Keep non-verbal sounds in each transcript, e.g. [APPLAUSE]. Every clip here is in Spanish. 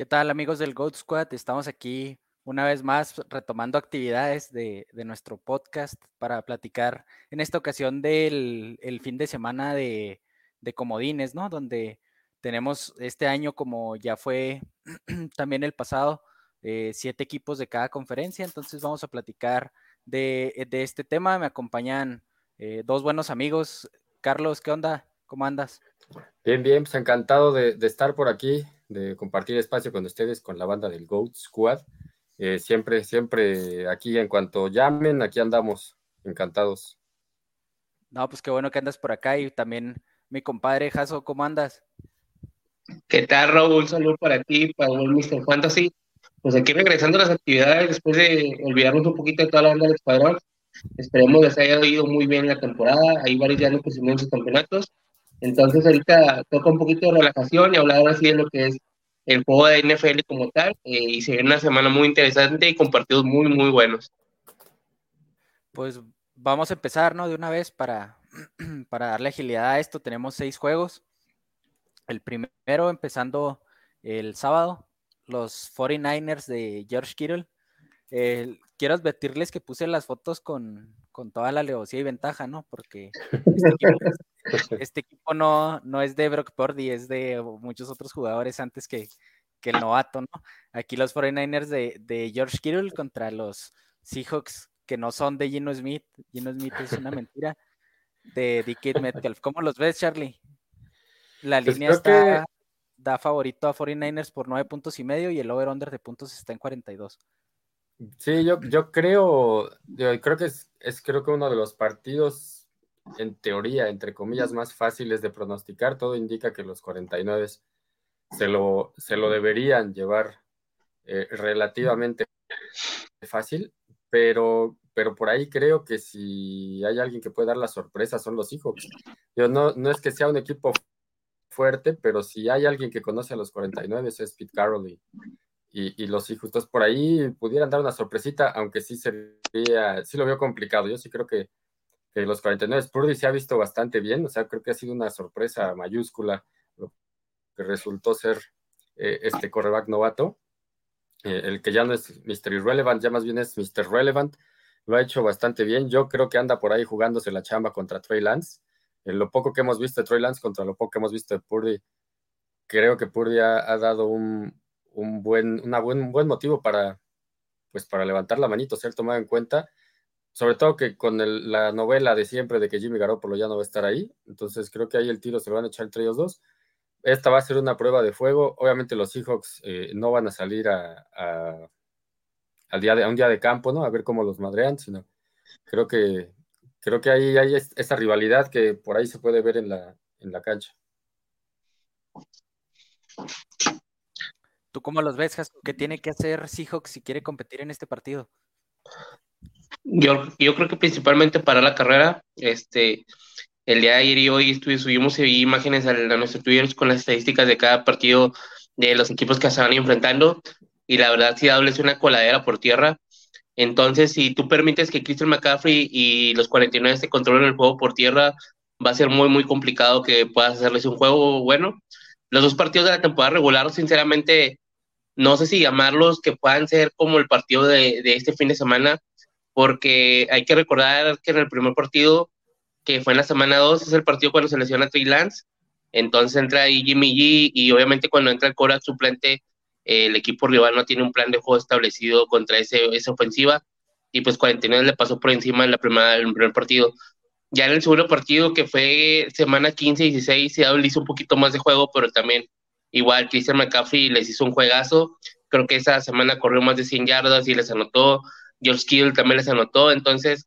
¿Qué tal amigos del Goat Squad? Estamos aquí una vez más retomando actividades de, nuestro podcast para platicar en esta ocasión del fin de semana de, comodines, ¿no? Donde tenemos este año, como ya fue [CLEARS THROAT] también el pasado, eh, siete equipos de cada conferencia. Entonces vamos a platicar de, este tema. Me acompañan eh, dos buenos amigos. Carlos, ¿qué onda? ¿Cómo andas? Bien, bien, pues encantado de, de estar por aquí de compartir espacio con ustedes, con la banda del Goat Squad. Eh, siempre, siempre aquí en cuanto llamen, aquí andamos, encantados. No, pues qué bueno que andas por acá y también mi compadre Jaso, ¿cómo andas? ¿Qué tal, Raúl? Un saludo para ti, para el Mr. Fantasy. Pues aquí regresando a las actividades, después de olvidarnos un poquito de toda la banda del escuadrón, esperemos que les haya ido muy bien la temporada, hay varios ya no pusimos sus campeonatos, entonces ahorita toca un poquito de relajación y hablar así de lo que es el juego de NFL como tal eh, y se viene una semana muy interesante y con partidos muy, muy buenos. Pues vamos a empezar, ¿no? De una vez para, [CLEARS THROAT] para darle agilidad a esto. Tenemos seis juegos. El primero empezando el sábado, los 49ers de George Kittle. quiero advertirles que puse las fotos con, con toda la alevosía y ventaja, ¿no? Porque [LAUGHS] este equipo, [LAUGHS] no, no es de Brock Purdy, es de muchos otros jugadores antes que, que el novato, ¿no? Aquí los 49ers de, de, George Kittle contra los Seahawks que no son de Gino Smith. Gino Smith es una mentira. De Dickett Metcalf. ¿Cómo los ves, Charlie? La pues línea está, da favorito a 49ers por nueve puntos y medio y el over-under de puntos está en 42. Sí, yo, yo creo, yo creo que es, es, creo que uno de los partidos, en teoría, entre comillas, más fáciles de pronosticar. Todo indica que los 49 se lo, se lo deberían llevar eh, relativamente fácil, pero, pero por ahí creo que si hay alguien que puede dar la sorpresa son los hijos. Yo no, no es que sea un equipo fuerte, pero si hay alguien que conoce a los 49 es Pete Carroll y, y, los hijos. Entonces, por ahí pudieran dar una sorpresita, aunque sí sería, sí lo veo complicado. Yo sí creo que, los 49 Purdy se ha visto bastante bien, o sea, creo que ha sido una sorpresa mayúscula lo que resultó ser eh, este correback novato. Eh, el que ya no es Mr. Irrelevant, ya más bien es Mr. Relevant, lo ha hecho bastante bien. Yo creo que anda por ahí jugándose la chamba contra Trey Lance. Lo poco que hemos visto de Trey Lance contra lo poco que hemos visto de Purdy, creo que Purdy ha dado un, un buen, una buen, buen motivo para, pues, para levantar la manito, ser tomado en cuenta. Sobre todo que con la novela de siempre de que Jimmy Garoppolo ya no va a estar ahí. Entonces creo que ahí el tiro se lo van a echar entre ellos dos. Esta va a ser una prueba de fuego. Obviamente los Seahawks eh, no van a salir a, al día de, a un día de campo, ¿no? A ver cómo los madrean, sino creo que creo que ahí hay esa rivalidad que por ahí se puede ver en la, en la cancha. ¿Tú cómo los ves, ¿Qué tiene que hacer Seahawks si quiere competir en este partido? Yo, yo creo que principalmente para la carrera, este, el día de ayer y hoy subimos imágenes a, nuestro Twitter con las estadísticas de cada partido de los equipos que se van enfrentando y la verdad si es una coladera por tierra. Entonces, si tú permites que Christian McCaffrey y los 49 se controlen el juego por tierra, va a ser muy, muy complicado que puedas hacerles un juego bueno. Los dos partidos de la temporada regular, sinceramente, no sé si llamarlos que puedan ser como el partido de, este fin de semana, porque hay que recordar que en el primer partido, que fue en la semana 2, es el partido cuando se lesiona Trey Lance, entonces entra ahí Jimmy G y obviamente cuando entra el Cora suplente, el equipo rival no tiene un plan de juego establecido contra ese, esa ofensiva y pues 49 le pasó por encima en la primera, el primer partido. Ya en el segundo partido, que fue semana 15 y 16, se hizo un poquito más de juego, pero también Igual Christian McCaffrey les hizo un juegazo. Creo que esa semana corrió más de 100 yardas y les anotó. George Kittle también les anotó. Entonces,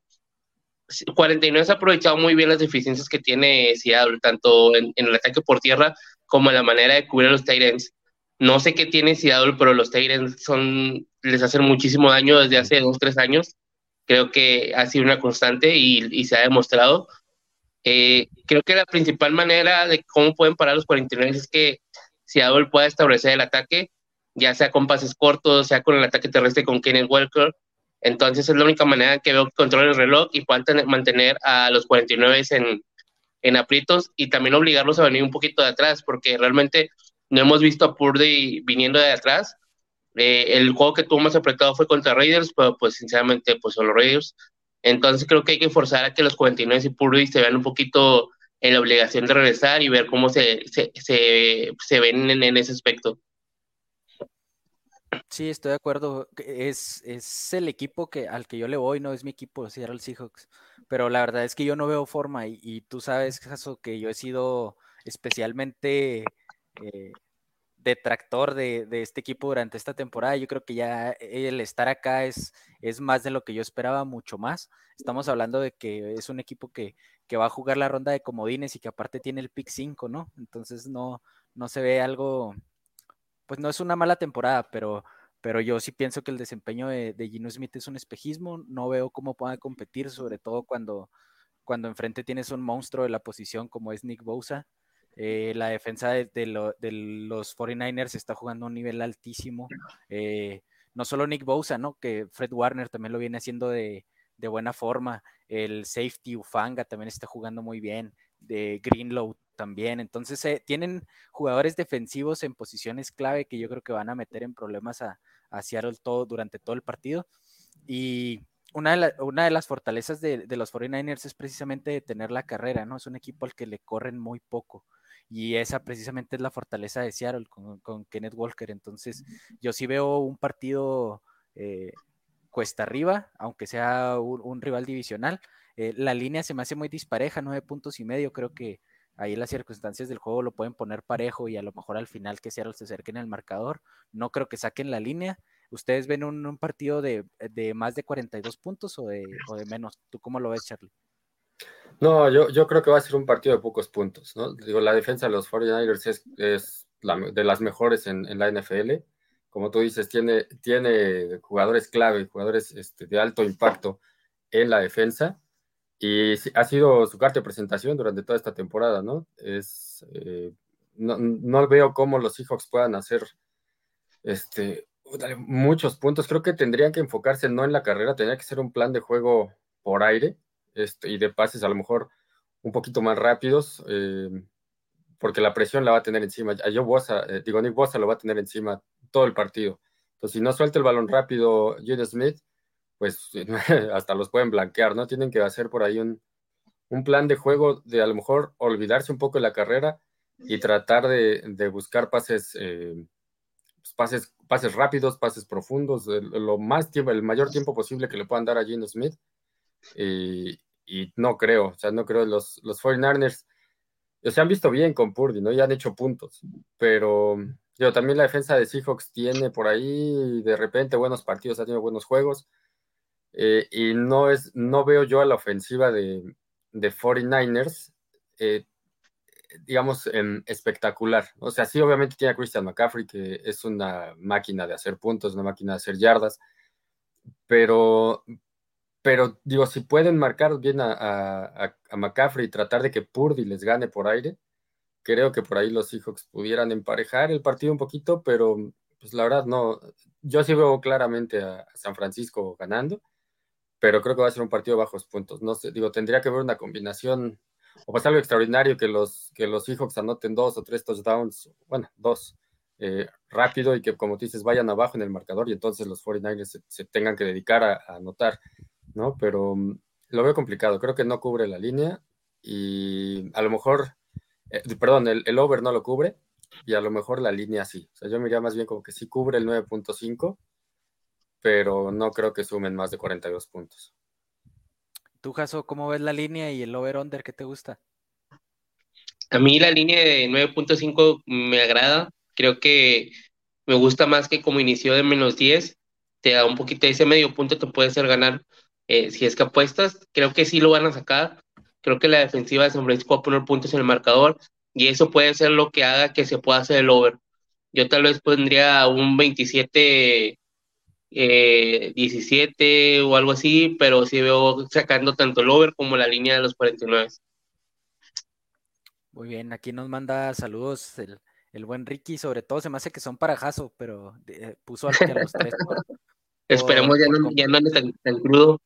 49 ha aprovechado muy bien las deficiencias que tiene Seattle, tanto en, el ataque por tierra como en la manera de cubrir a los Titans. No sé qué tiene Seattle, pero los Titans son, les hacen muchísimo daño desde hace dos, tres años. Creo que ha sido una constante y, se ha demostrado. Eh, creo que la principal manera de cómo pueden parar los 49 es que Seattle pueda establecer el ataque, ya sea con pases cortos, sea con el ataque terrestre con Kenneth Walker. Entonces es la única manera que veo que controle el reloj y puedan mantener a los 49 en, en aprietos y también obligarlos a venir un poquito de atrás, porque realmente no hemos visto a Purdy viniendo de atrás. Eh, el juego que tuvo más apretado fue contra Raiders, pero pues sinceramente pues son los Raiders. Entonces creo que hay que forzar a que los 49 y Purdy se vean un poquito en la obligación de regresar y ver cómo se, se, se, ven en, ese aspecto. Sí, estoy de acuerdo. Es, es el equipo que, al que yo le voy, no es mi equipo, el Seahawks. Pero la verdad es que yo no veo forma y, tú sabes, Caso, que yo he sido especialmente eh, detractor de, este equipo durante esta temporada. Yo creo que ya el estar acá es, es más de lo que yo esperaba, mucho más. Estamos hablando de que es un equipo que, va a jugar la ronda de comodines y que aparte tiene el pick 5, ¿no? Entonces no, no se ve algo, pues no es una mala temporada, pero, pero yo sí pienso que el desempeño de, de Gino Smith es un espejismo. No veo cómo pueda competir, sobre todo cuando, cuando enfrente tienes un monstruo de la posición como es Nick Bosa. Eh, la defensa de, los 49ers está jugando a un nivel altísimo. Eh, no solo Nick Bosa, ¿no? Que Fred Warner también lo viene haciendo de, buena forma. El safety Ufanga también está jugando muy bien. De Greenlow también. Entonces, eh, tienen jugadores defensivos en posiciones clave que yo creo que van a meter en problemas a, Seattle todo, durante todo el partido. Y una de, las fortalezas de, de, los 49ers es precisamente tener la carrera, ¿no? Es un equipo al que le corren muy poco y esa precisamente es la fortaleza de Seattle con, Kenneth Walker. Entonces, yo sí veo un partido eh, cuesta arriba, aunque sea un, rival divisional. Eh, la línea se me hace muy dispareja, nueve puntos y medio. Creo que ahí las circunstancias del juego lo pueden poner parejo y a lo mejor al final que se acerque en el marcador. No creo que saquen la línea. ¿Ustedes ven un, partido de, más de 42 puntos o de, o de menos? ¿Tú cómo lo ves, Charlie? No, yo, yo creo que va a ser un partido de pocos puntos, ¿no? Digo, la defensa de los 49ers es, es de las mejores en, la NFL. Como tú dices, tiene, tiene jugadores clave, jugadores este, de alto impacto en la defensa. Y ha sido su carta de presentación durante toda esta temporada, ¿no? Es, eh, no, no, veo cómo los Seahawks puedan hacer este, muchos puntos. Creo que tendrían que enfocarse no en la carrera, tendría que ser un plan de juego por aire este, y de pases a lo mejor un poquito más rápidos, eh, porque la presión la va a tener encima. A Joe Bosa, eh, digo, Nick Bosa lo va a tener encima todo el partido. Entonces, si no suelta el balón rápido Jude Smith, pues [LAUGHS] hasta los pueden blanquear, ¿no? Tienen que hacer por ahí un, un plan de juego de a lo mejor olvidarse un poco de la carrera y tratar de, buscar pases, eh, pues, pases, pases rápidos, pases profundos, lo más tiempo, el mayor tiempo posible que le puedan dar a Gino Smith y, no creo, o sea, no creo, los, los 49ers se han visto bien con Purdy, ¿no? Ya han hecho puntos, pero yo también la defensa de Seahawks tiene por ahí de repente buenos partidos, ha tenido buenos juegos, eh, y no, es, no veo yo a la ofensiva de, de 49ers, eh, digamos, espectacular. O sea, sí, obviamente tiene a Christian McCaffrey, que es una máquina de hacer puntos, una máquina de hacer yardas, pero, pero digo, si pueden marcar bien a, a, a, McCaffrey y tratar de que Purdy les gane por aire, creo que por ahí los Seahawks pudieran emparejar el partido un poquito, pero pues la verdad no, yo sí veo claramente a San Francisco ganando, pero creo que va a ser un partido bajos puntos. No sé, digo, tendría que haber una combinación o pues algo extraordinario que los, que los Seahawks anoten dos o tres touchdowns, bueno, dos, eh, rápido y que como tú dices vayan abajo en el marcador y entonces los 49ers se, tengan que dedicar a anotar. ¿no? Pero mm, lo veo complicado, creo que no cubre la línea y a lo mejor, eh, perdón, el, over no lo cubre y a lo mejor la línea sí. O sea, yo me iría más bien como que sí cubre el 9.5, pero no creo que sumen más de 42 puntos. ¿Tú, Jaso, cómo ves la línea y el over-under? ¿Qué te gusta? A mí la línea de 9.5 me agrada. Creo que me gusta más que como inició de menos 10. Te da un poquito ese medio punto, te puede hacer ganar eh, si es que apuestas, creo que sí lo van a sacar. Creo que la defensiva de San Francisco va a poner puntos en el marcador y eso puede ser lo que haga que se pueda hacer el over. Yo tal vez pondría un 27, 17 eh, o algo así, pero sí veo sacando tanto el over como la línea de los 49. Muy bien, aquí nos manda saludos el, buen Ricky, sobre todo se me hace que son para Jaso, pero eh, puso a los tres. [LAUGHS] Esperemos ya no, ya no tan, tan crudo.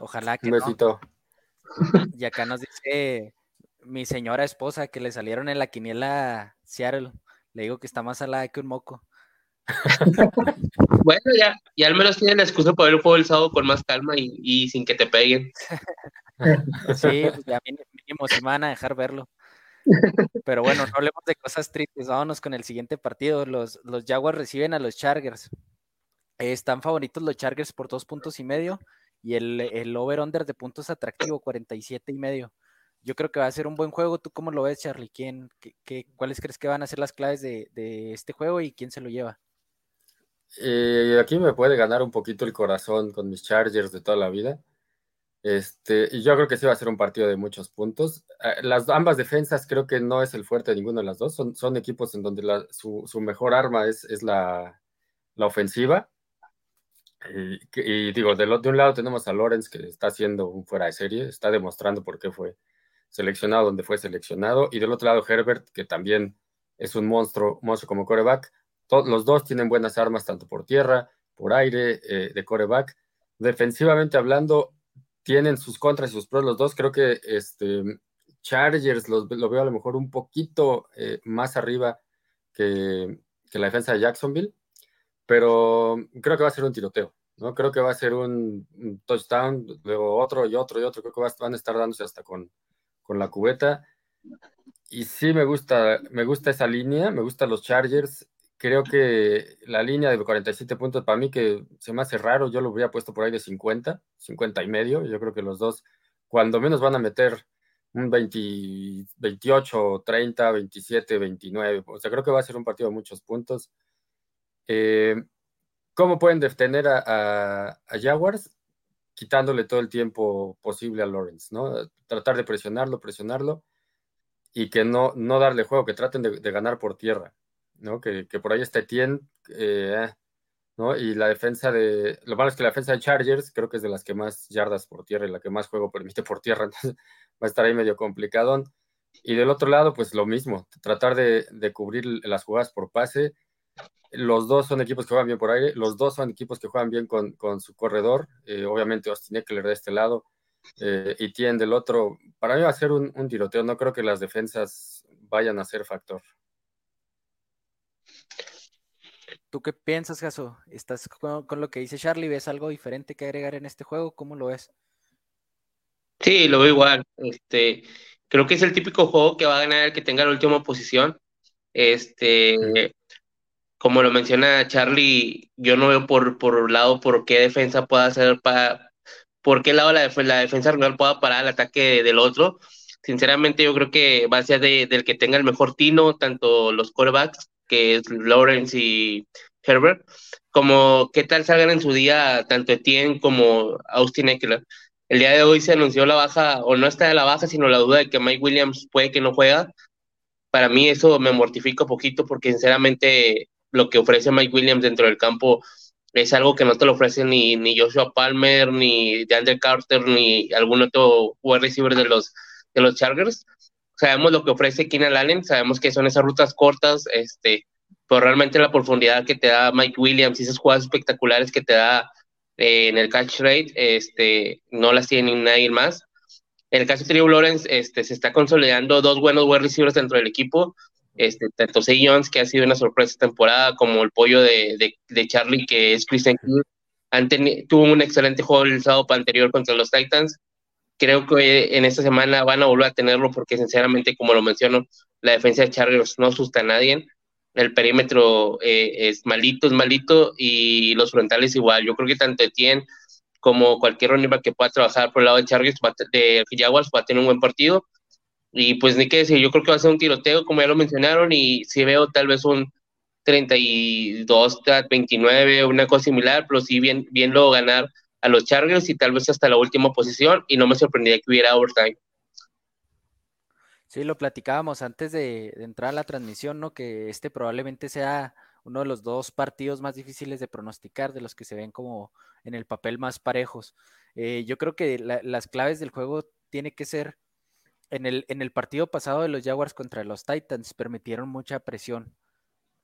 Ojalá que Y acá nos dice mi señora esposa que le salieron en la quiniela Seattle. Le digo que está más alada que un moco. [LAUGHS] bueno, ya, ya al menos tienen la excusa para ver el juego el sábado con más calma y, sin que te peguen. [LAUGHS] sí, pues ya mínimo se van a dejar verlo. Pero bueno, no hablemos de cosas tristes, vámonos con el siguiente partido. Los, los Jaguars reciben a los Chargers. están favoritos los Chargers por dos puntos y medio y el, el over-under de puntos atractivo, 47 y medio. Yo creo que va a ser un buen juego. ¿Tú cómo lo ves, Charlie? ¿Quién, qué, cuáles crees que van a ser las claves de, de este juego y quién se lo lleva? Eh, aquí me puede ganar un poquito el corazón con mis Chargers de toda la vida. Este, y yo creo que sí va a ser un partido de muchos puntos. Eh, las ambas defensas creo que no es el fuerte de ninguno de las dos. Son, son equipos en donde su, mejor arma es, es la, ofensiva. Y, digo, de, de, un lado tenemos a Lawrence que está haciendo un fuera de serie, está demostrando por qué fue seleccionado donde fue seleccionado. Y del otro lado Herbert, que también es un monstruo, monstruo como coreback. Los dos tienen buenas armas, tanto por tierra, por aire, eh, de coreback. Defensivamente hablando, tienen sus contras y sus pros los dos. Creo que este, Chargers lo veo a lo mejor un poquito eh, más arriba que, la defensa de Jacksonville, pero creo que va a ser un tiroteo. ¿no? Creo que va a ser un, touchdown, luego otro y otro y otro. Creo que van a estar dándose hasta con, con la cubeta. Y sí me gusta, me gusta esa línea, me gustan los Chargers. Creo que la línea de 47 puntos para mí que se me hace raro, yo lo hubiera puesto por ahí de 50, 50 y medio. Yo creo que los dos, cuando menos van a meter un 28, 30, 27, 29. O sea, creo que va a ser un partido de muchos puntos. Eh, ¿Cómo pueden detener a, Jaguars? Quitándole todo el tiempo posible a Lawrence, ¿no? Tratar de presionarlo, presionarlo y que no, no darle juego, que traten de, ganar por tierra, ¿no? Que, por ahí está Etienne, eh, ¿no? Y la defensa de, lo malo es que la defensa de Chargers creo que es de las que más yardas por tierra y la que más juego permite por tierra, [LAUGHS] entonces va a estar ahí medio complicado. Y del otro lado, pues lo mismo, tratar de, cubrir las jugadas por pase. Los dos son equipos que juegan bien por aire, los dos son equipos que juegan bien con, su corredor. Eh, obviamente Austin Eckler de este lado eh, y Tien del otro. Para mí va a ser un, tiroteo, no creo que las defensas vayan a ser factor. ¿Tú qué piensas, Gaso? ¿Estás con, lo que dice Charlie? ¿Ves algo diferente que agregar en este juego? ¿Cómo lo ves? Sí, lo veo igual. Este, creo que es el típico juego que va a ganar el que tenga la última posición. Este, como lo menciona Charlie, yo no veo por, por lado por qué defensa pueda hacer para por qué lado la, la defensa rival pueda parar el ataque del otro. Sinceramente, yo creo que va a ser del que tenga el mejor tino, tanto los quarterbacks, que es Lawrence y Herbert, como qué tal salgan en su día tanto Etienne como Austin Eckler. El día de hoy se anunció la baja, o no está de la baja, sino la duda de que Mike Williams puede que no juega. Para mí eso me mortifica un poquito porque sinceramente lo que ofrece Mike Williams dentro del campo es algo que no te lo ofrece ni, ni Joshua Palmer, ni DeAndre Carter, ni algún otro wide receiver de los, de los Chargers. Sabemos lo que ofrece Keenan Allen, sabemos que son esas rutas cortas, este, pero realmente la profundidad que te da Mike Williams y esas jugadas espectaculares que te da eh, en el catch rate, este, no las tiene nadie más. En el caso de Trevor Lawrence, este, se está consolidando dos buenos wide receivers dentro del equipo, este, tanto Say Jones, que ha sido una sorpresa temporada, como el pollo de, de, Charlie, que es Christian King, tuvo un excelente juego el sábado anterior contra los Titans. Creo que en esta semana van a volver a tenerlo porque, sinceramente, como lo menciono, la defensa de Chargers no asusta a nadie el perímetro eh, es malito, es malito, y los frontales igual. Yo creo que tanto Etienne como cualquier running que pueda trabajar por el lado de Chargers, de Jaguars, va a tener un buen partido. Y pues ni qué decir, yo creo que va a ser un tiroteo, como ya lo mencionaron, y si veo tal vez un 32 29, una cosa similar, pero sí bien, lo ganar a los Chargers y tal vez hasta la última posición, y no me sorprendería que hubiera overtime. Sí, lo platicábamos antes de, entrar a la transmisión, ¿no? Que este probablemente sea uno de los dos partidos más difíciles de pronosticar, de los que se ven como en el papel más parejos. Eh, yo creo que las claves del juego tiene que ser en el, en el partido pasado de los Jaguars contra los Titans, permitieron mucha presión.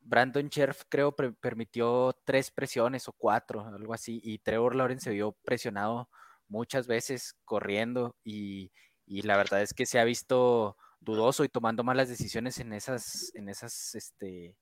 Brandon Scherf creo permitió tres presiones o cuatro, algo así, y Trevor Lawrence se vio presionado muchas veces corriendo y, y la verdad es que se ha visto dudoso y tomando malas decisiones en esas, en esas, este,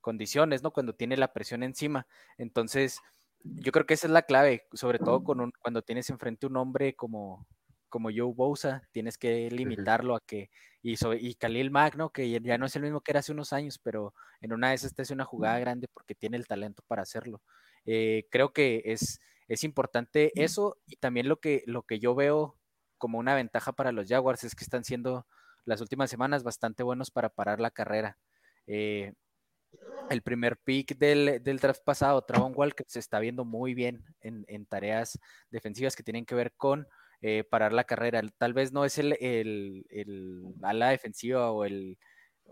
condiciones, ¿no? Cuando tiene la presión encima. Entonces, yo creo que esa es la clave, sobre todo con cuando tienes enfrente un hombre como, como Joe Bosa, tienes que limitarlo a que, y, y Khalil Mack, ¿no? Que ya no es el mismo que era hace unos años, pero en una de esas te hace una jugada grande porque tiene el talento para hacerlo. Eh, creo que es, es importante eso y también lo que, lo que yo veo como una ventaja para los Jaguars es que están siendo las últimas semanas bastante buenos para parar la carrera. Eh, el primer pick del, del, draft pasado, Travon Walker, se está viendo muy bien en, en tareas defensivas que tienen que ver con eh, parar la carrera. Tal vez no es el, el, el ala defensiva o el,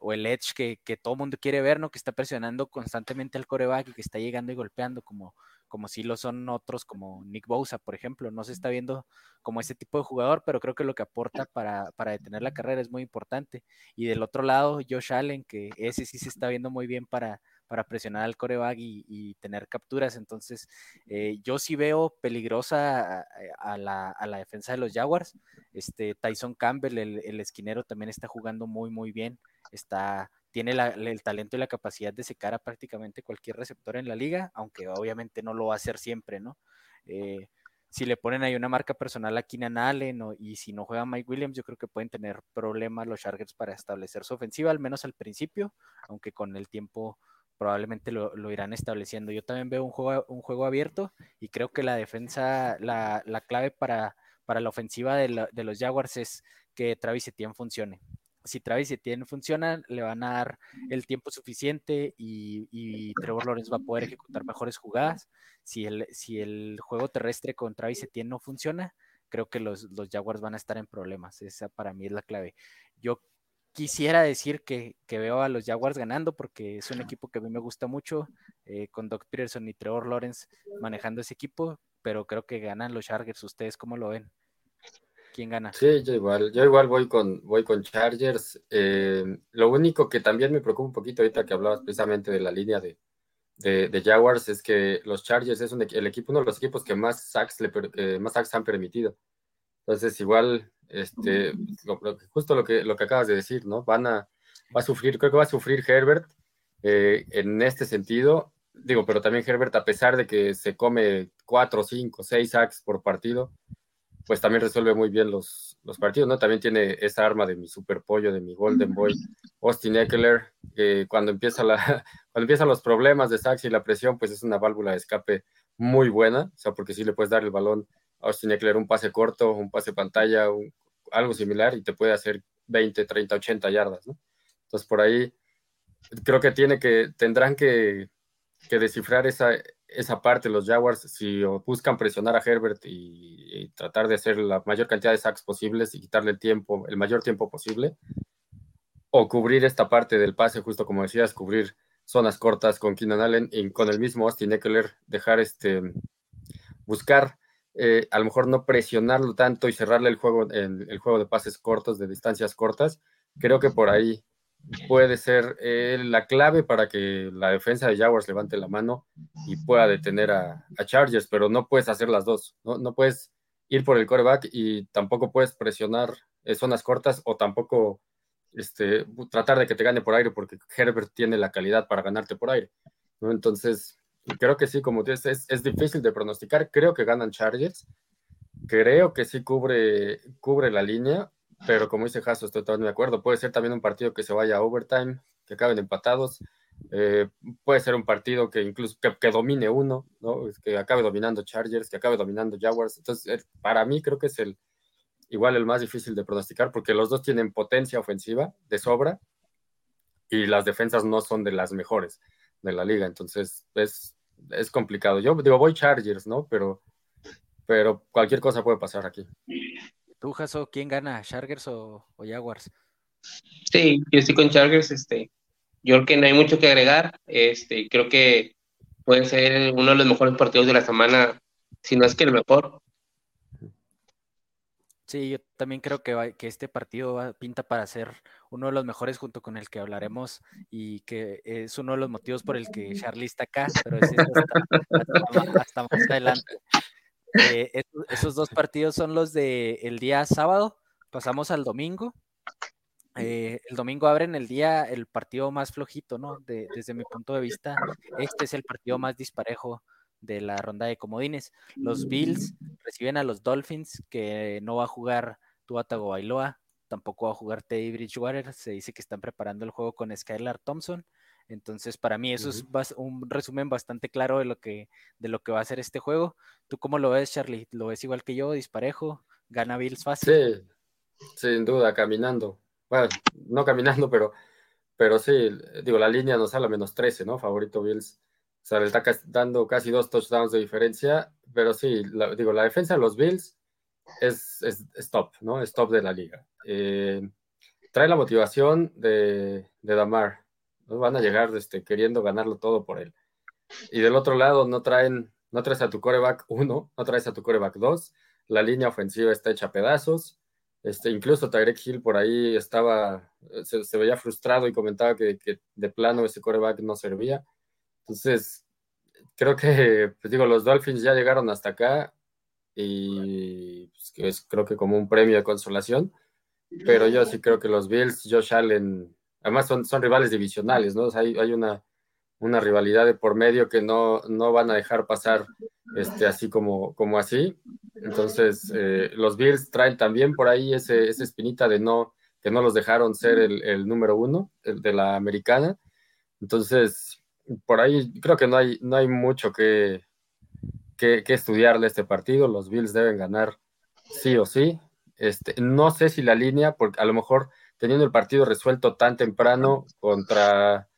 o el edge que, que todo mundo quiere ver, ¿no? Que está presionando constantemente al coreback y que está llegando y golpeando como, como si lo son otros, como Nick Bosa, por ejemplo. No se está viendo como ese tipo de jugador, pero creo que lo que aporta para, para detener la carrera es muy importante. Y del otro lado, Josh Allen, que ese sí se está viendo muy bien para, para presionar al coreback y, tener capturas. Entonces, eh, yo sí veo peligrosa a, la, a, la, defensa de los Jaguars. Este Tyson Campbell, el, el esquinero, también está jugando muy, muy bien. Está tiene el talento y la capacidad de secar a prácticamente cualquier receptor en la liga, aunque obviamente no lo va a hacer siempre, ¿no? Eh, si le ponen ahí una marca personal a Keenan Allen y si no juega Mike Williams, yo creo que pueden tener problemas los Chargers para establecer su ofensiva, al menos al principio, aunque con el tiempo probablemente lo, irán estableciendo. Yo también veo un juego, un juego abierto y creo que la defensa, la, clave para, para la ofensiva de, los Jaguars es que Travis Etienne funcione si Travis Etienne funciona, le van a dar el tiempo suficiente y, Trevor Lawrence va a poder ejecutar mejores jugadas. Si el, si el juego terrestre con Travis Etienne no funciona, creo que los, los Jaguars van a estar en problemas. Esa para mí es la clave. Yo quisiera decir que, veo a los Jaguars ganando porque es un equipo que a mí me gusta mucho, eh, con Doc Peterson y Trevor Lawrence manejando ese equipo, pero creo que ganan los Chargers. ¿Ustedes cómo lo ven? ¿Quién gana? Sí, yo igual, yo igual voy con, voy con Chargers. Eh, lo único que también me preocupa un poquito ahorita que hablabas precisamente de la línea de, de, Jaguars es que los Chargers es el equipo, uno de los equipos que más sacks, le, más sacks han permitido. Entonces, igual, este, justo lo que, lo que acabas de decir, ¿no? Van a, va a sufrir, creo que va a sufrir Herbert eh, en este sentido. Digo, pero también Herbert, a pesar de que se come cuatro, cinco, seis sacks por partido, pues también resuelve muy bien los, los partidos, ¿no? También tiene esa arma de mi super pollo, de mi Golden Boy, Austin Eckler, que cuando, empieza la, [LAUGHS] cuando empiezan los problemas de sacks y la presión, pues es una válvula de escape muy buena, o sea, porque si le puedes dar el balón a Austin Eckler un pase corto, un pase pantalla, algo similar, y te puede hacer 20, 30, 80 yardas, ¿no? Entonces, por ahí creo que tiene que, tendrán que, que descifrar esa, esa parte los Jaguars, si buscan presionar a Herbert y, tratar de hacer la mayor cantidad de sacks posibles y quitarle el tiempo, el mayor tiempo posible, o cubrir esta parte del pase, justo como decías, cubrir zonas cortas con Keenan Allen y con el mismo Austin Eckler, dejar este, buscar, eh, a lo mejor no presionarlo tanto y cerrarle el juego en el juego de pases cortos, de distancias cortas. Creo que por ahí puede ser eh, la clave para que la defensa de Jaguars levante la mano y pueda detener a, Chargers, pero no puedes hacer las dos, ¿no? no puedes ir por el coreback y tampoco puedes presionar eh, zonas cortas o tampoco este, tratar de que te gane por aire porque Herbert tiene la calidad para ganarte por aire. Entonces, creo que sí, como dices, es, es difícil de pronosticar, creo que ganan Chargers, creo que sí cubre, cubre la línea, pero como dice Jaso, estoy totalmente de acuerdo. Puede ser también un partido que se vaya a overtime, que acaben empatados. Eh, puede ser un partido que incluso que, domine uno, ¿no? que acabe dominando Chargers, que acabe dominando Jaguars. Entonces, eh, para mí creo que es el igual el más difícil de pronosticar porque los dos tienen potencia ofensiva de sobra y las defensas no son de las mejores de la liga. Entonces, es, es complicado. Yo digo, voy Chargers, ¿no? Pero, pero cualquier cosa puede pasar aquí. ¿Tú, Jaso, quién gana, Chargers o, Jaguars? Sí, yo estoy con Chargers, este, yo creo que no hay mucho que agregar, este, creo que puede ser uno de los mejores partidos de la semana, si no es que el mejor. Sí, yo también creo que, que este partido pinta para ser uno de los mejores junto con el que hablaremos y que es uno de los motivos por el que [LAUGHS] Charlie está acá, pero es hasta más adelante. Eh, esos, dos partidos son los del el día sábado. Pasamos al domingo. Eh, el domingo abren el día el partido más flojito, ¿no? desde mi punto de vista, este es el partido más disparejo de la ronda de comodines. Los Bills reciben a los Dolphins, que no va a jugar Tua Tagovailoa, tampoco va a jugar Teddy Bridgewater. Se dice que están preparando el juego con Skylar Thompson. Entonces, para mí eso es un resumen bastante claro de lo que de lo que va a ser este juego. ¿Tú cómo lo ves, Charlie? ¿Lo ves igual que yo, disparejo? ¿Gana Bills fácil? Sí, sin duda, caminando. Bueno, no caminando, pero, pero sí, digo, la línea nos sale a menos 13, ¿no? Favorito Bills. O sea, le está dando casi dos touchdowns de diferencia, pero sí, digo, la defensa de los Bills es, es, top, ¿no? Es top de la liga. Eh, trae la motivación de, de Damar. ¿no? Van a llegar este, queriendo ganarlo todo por él. Y del otro lado, no traen, no traes a tu coreback 1, no traes a tu coreback 2. La línea ofensiva está hecha pedazos. Este, incluso Tyrek Hill por ahí estaba, se, veía frustrado y comentaba que, que, de plano ese coreback no servía. Entonces, creo que, pues digo, los Dolphins ya llegaron hasta acá y pues, que es creo que como un premio de consolación, pero yo sí creo que los Bills, Josh Allen, además son, son rivales divisionales, ¿no? hay, hay una, una rivalidad de por medio que no, no van a dejar pasar este, así como, como así. Entonces, eh, los Bills traen también por ahí ese, esa espinita de no, que no los dejaron ser el, el número uno el de la americana. Entonces, por ahí creo que no hay, no hay mucho que, que, estudiarle este partido. Los Bills deben ganar sí o sí. Este, no sé si la línea, porque a lo mejor teniendo el partido resuelto tan temprano contra,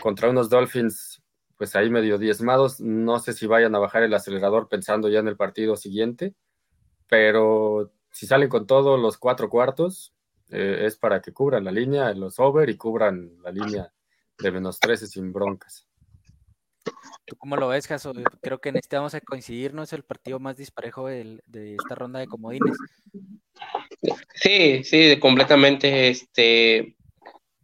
contra unos Dolphins, pues ahí medio diezmados, no sé si vayan a bajar el acelerador pensando ya en el partido siguiente, pero si salen con todos los cuatro cuartos, eh, es para que cubran la línea, los over y cubran la línea de menos 13 sin broncas. ¿Tú cómo lo ves, Jaso? Creo que en este vamos a coincidir, ¿no? Es el partido más disparejo de, esta ronda de comodines. Sí, sí, completamente. Este,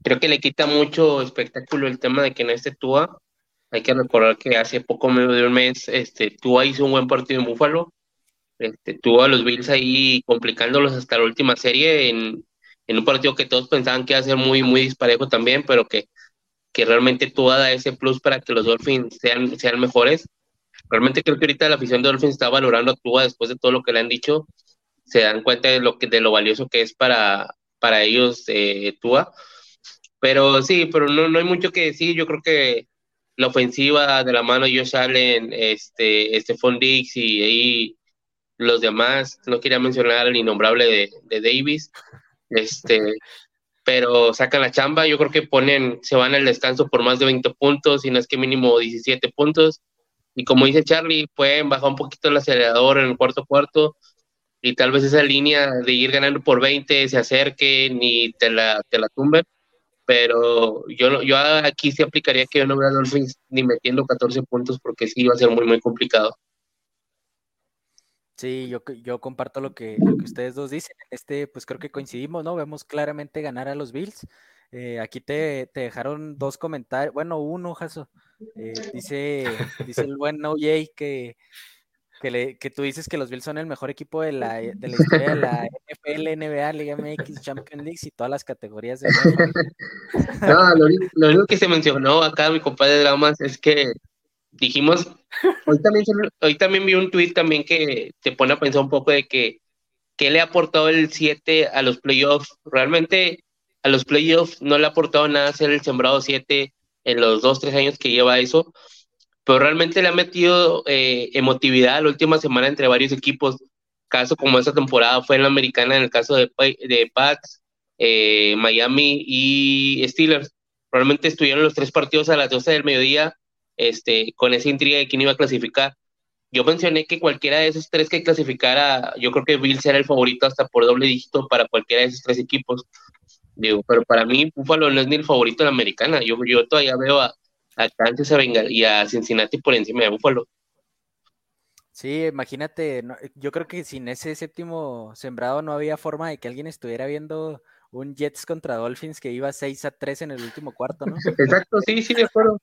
creo que le quita mucho espectáculo el tema de que no esté Tua. Hay que recordar que hace poco medio de un mes, este, Tua hizo un buen partido en Búfalo. Este, tuvo a los Bills ahí complicándolos hasta la última serie en, en un partido que todos pensaban que iba a ser muy, muy disparejo también, pero que que realmente tú da ese plus para que los Dolphins sean, sean mejores. Realmente creo que ahorita la afición de Dolphins está valorando a Tua después de todo lo que le han dicho. Se dan cuenta de lo, que, de lo valioso que es para, para ellos eh, Tua. Pero sí, pero no, no hay mucho que decir. Yo creo que la ofensiva de la mano de Josh Allen, este, este Dix y ahí los demás, no quería mencionar al innombrable de, de Davis, este, pero sacan la chamba, yo creo que ponen, se van al descanso por más de 20 puntos, y no es que mínimo 17 puntos, y como dice Charlie, pueden bajar un poquito el acelerador en el cuarto cuarto, y tal vez esa línea de ir ganando por 20 se acerque ni te la, te la tumben, pero yo, yo aquí sí aplicaría que yo no veo a Dolphins ni metiendo 14 puntos porque sí va a ser muy, muy complicado. Sí, yo, yo comparto lo que, lo que ustedes dos dicen. Este, pues creo que coincidimos, ¿no? Vemos claramente ganar a los Bills. Eh, aquí te, te, dejaron dos comentarios, bueno, uno, Jaso. Eh, dice, dice el buen OJ que, que, le, que tú dices que los Bills son el mejor equipo de la, de la historia de la NFL, NBA, Liga MX, Champions League y todas las categorías de [LAUGHS] No, lo, lo, único que se mencionó acá, mi compadre Dramas, es que dijimos, hoy también, hoy también vi un tweet también que te pone a pensar un poco de que qué le ha aportado el 7 a los playoffs. Realmente a los playoffs no le ha aportado nada ser el sembrado 7 en los 2, 3 años que lleva eso, pero realmente le ha metido eh, emotividad la última semana entre varios equipos. Caso como esta temporada fue en la americana, en el caso de, de Pats, eh, Miami y Steelers. Realmente estuvieron los tres partidos a las 12 del mediodía este, con esa intriga de quién iba a clasificar. Yo mencioné que cualquiera de esos tres que clasificara, yo creo que Bill será el favorito hasta por doble dígito para cualquiera de esos tres equipos. Digo, pero para mí Buffalo no es ni el favorito de la americana. Yo, yo todavía veo a, a Kansas y a Cincinnati por encima de Buffalo. Sí, imagínate, yo creo que sin ese séptimo sembrado no había forma de que alguien estuviera viendo un Jets contra Dolphins que iba 6 a 3 en el último cuarto, ¿no? [LAUGHS] Exacto, sí, sí, de acuerdo.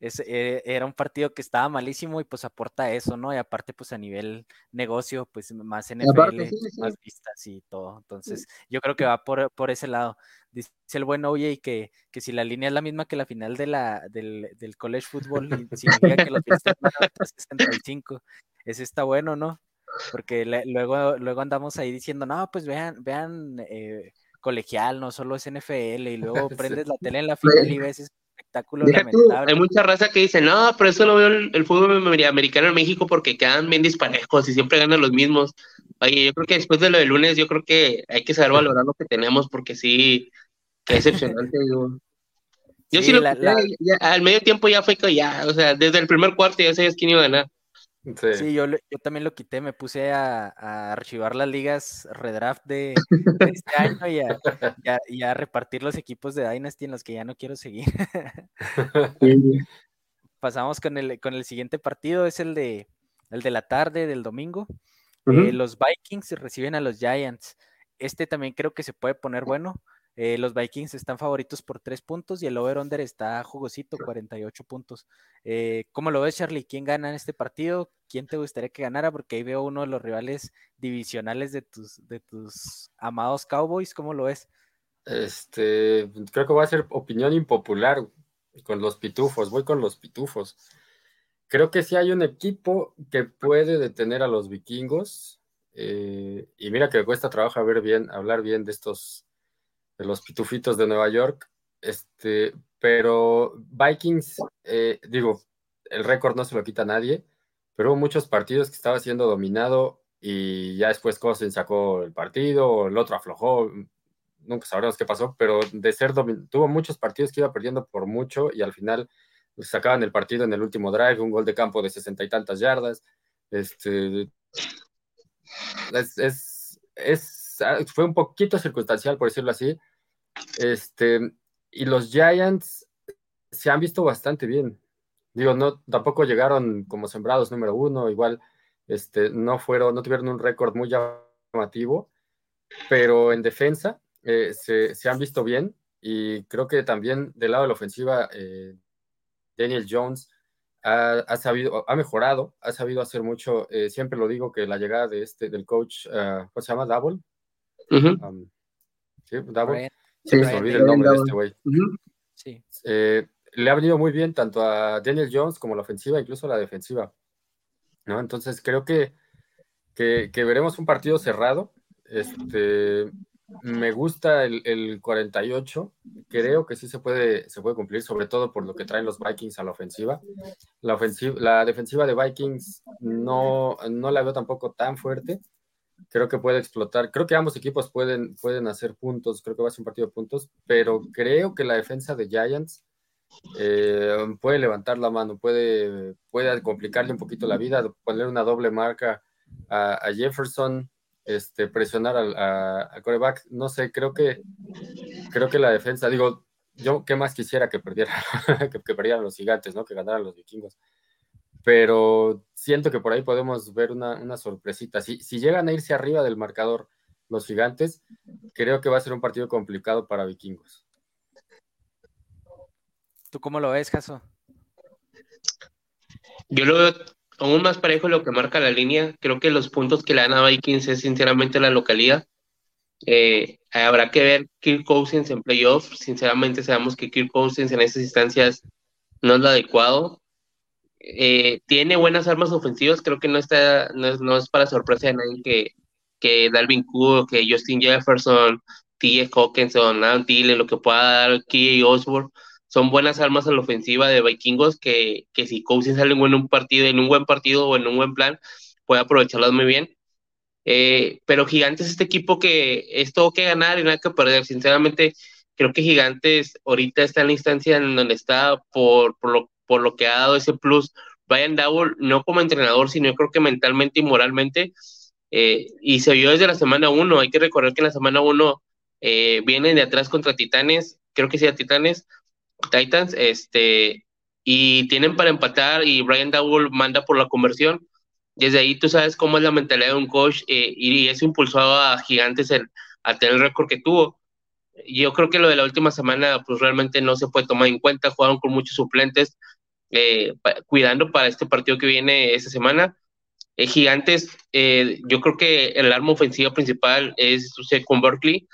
eh, era un partido que estaba malísimo y pues aporta eso, ¿no? Y aparte, pues a nivel negocio, pues más NFL, más vistas y todo. Entonces, yo creo que va por, por ese lado. Dice el buen OJ que, que si la línea es la misma que la final de la, del, del college football, significa que los vistas van a 365. Ese está bueno, ¿no? Porque luego, luego andamos ahí diciendo, no, pues vean, vean eh, colegial, no solo es NFL, y [LAUGHS] luego prendes la tele en la final y ves espectáculo hay mucha raza que dice, no, pero eso lo veo el, fútbol americano en México porque quedan bien disparejos y siempre ganan los mismos. Oye, yo creo que después de lo de lunes, yo creo que hay que saber valorar lo que tenemos porque sí, qué excepcionante. [LAUGHS] Yo sí, lo al medio tiempo ya fue que ya, o sea, desde el primer cuarto ya sabías quién iba a ganar. Sí, yo, yo, también lo quité, me puse a, archivar las ligas redraft de, este año y a, repartir los equipos de Dynasty en los que ya no quiero seguir. [LAUGHS] Pasamos con el, con el siguiente partido, es el de, el de la tarde del domingo. Eh, los Vikings reciben a los Giants. Este también creo que se puede poner bueno. Eh, los Vikings están favoritos por tres puntos y el over-under está jugosito, 48 puntos. Eh, ¿Cómo lo ves, Charlie? ¿Quién gana en este partido? ¿Quién te gustaría que ganara? Porque ahí veo uno de los rivales divisionales de tus, de tus amados Cowboys. ¿Cómo lo ves? Este, creo que va a ser opinión impopular con los pitufos. Voy con los pitufos. Creo que sí hay un equipo que puede detener a los vikingos. Eh, y mira que me cuesta trabajo ver bien, hablar bien de estos de los pitufitos de Nueva York. Este, pero Vikings, eh, digo, el récord no se lo quita nadie, pero hubo muchos partidos que estaba siendo dominado y ya después Cousins sacó el partido, el otro aflojó, nunca sabremos qué pasó, pero de ser tuvo muchos partidos que iba perdiendo por mucho y al final sacaban el partido en el último drive, un gol de campo de sesenta y tantas yardas. Este, es, es, fue un poquito circunstancial, por decirlo así, este, y los Giants se han visto bastante bien. Digo, no, tampoco llegaron como sembrados número uno, igual este, no fueron, no tuvieron un récord muy llamativo, pero en defensa eh, se, han visto bien y creo que también del lado de la ofensiva, eh, Daniel Jones ha, sabido, ha mejorado, ha sabido hacer mucho. Eh, siempre lo digo que la llegada de este, del coach, ¿cómo se llama? Double. Um, sí, Double se me olvida el nombre de este güey. Eh, le ha venido muy bien tanto a Daniel Jones como la ofensiva, incluso la defensiva. ¿no? Entonces creo que, que, veremos un partido cerrado. Este, me gusta el, 48. Creo que sí se puede, se puede cumplir, sobre todo por lo que traen los Vikings a la ofensiva. La, ofensiva, la defensiva de Vikings no, no la veo tampoco tan fuerte creo que puede explotar. Creo que ambos equipos pueden, pueden hacer puntos, creo que va a ser un partido de puntos, pero creo que la defensa de Giants eh, puede levantar la mano, puede, puede complicarle un poquito la vida, poner una doble marca a, Jefferson, este, presionar al a, coreback. No sé, creo que, creo que la defensa, digo, yo qué más quisiera que perdiera, [LAUGHS] que, que perdieran los gigantes, ¿no? Que ganaran los vikingos pero siento que por ahí podemos ver una, sorpresita. Si, si llegan a irse arriba del marcador los gigantes, creo que va a ser un partido complicado para vikingos. ¿Tú cómo lo ves, Caso? Yo lo veo aún más parejo de lo que marca la línea. Creo que los puntos que le dan a Vikings es sinceramente la localidad. Eh, habrá que ver Kirk Cousins en playoffs. Sinceramente sabemos que Kirk Cousins en esas instancias no es lo adecuado. Eh, tiene buenas armas ofensivas, creo que no está, no es, para sorpresa de nadie que, que Dalvin Cook, que Justin Jefferson, T.J. Hawkinson, Adam lo que pueda dar y Osborne, son buenas armas a la ofensiva de Vikingos que, que si Cousins sale en un partido, en un buen partido o en un buen plan, puede aprovecharlas muy bien. Eh, pero Gigantes es este equipo que es todo que ganar y nada que perder. Sinceramente, creo que Gigantes ahorita está en la instancia en donde está por, por lo por lo que ha dado ese plus Brian Dowell, no como entrenador, sino yo creo que mentalmente y moralmente, eh, y se vio desde la semana 1, hay que recordar que en la semana 1 eh, vienen de atrás contra Titanes, creo que sea Titanes, Titans, este, y tienen para empatar y Brian Dowell manda por la conversión. Desde ahí tú sabes cómo es la mentalidad de un coach eh, y eso impulsó a Gigantes a tener el récord que tuvo. Yo creo que lo de la última semana pues realmente no se puede tomar en cuenta, jugaron con muchos suplentes, eh, cuidando para este partido que viene esta semana. Eh, gigantes, eh, yo creo que el arma ofensiva principal es con Berkeley.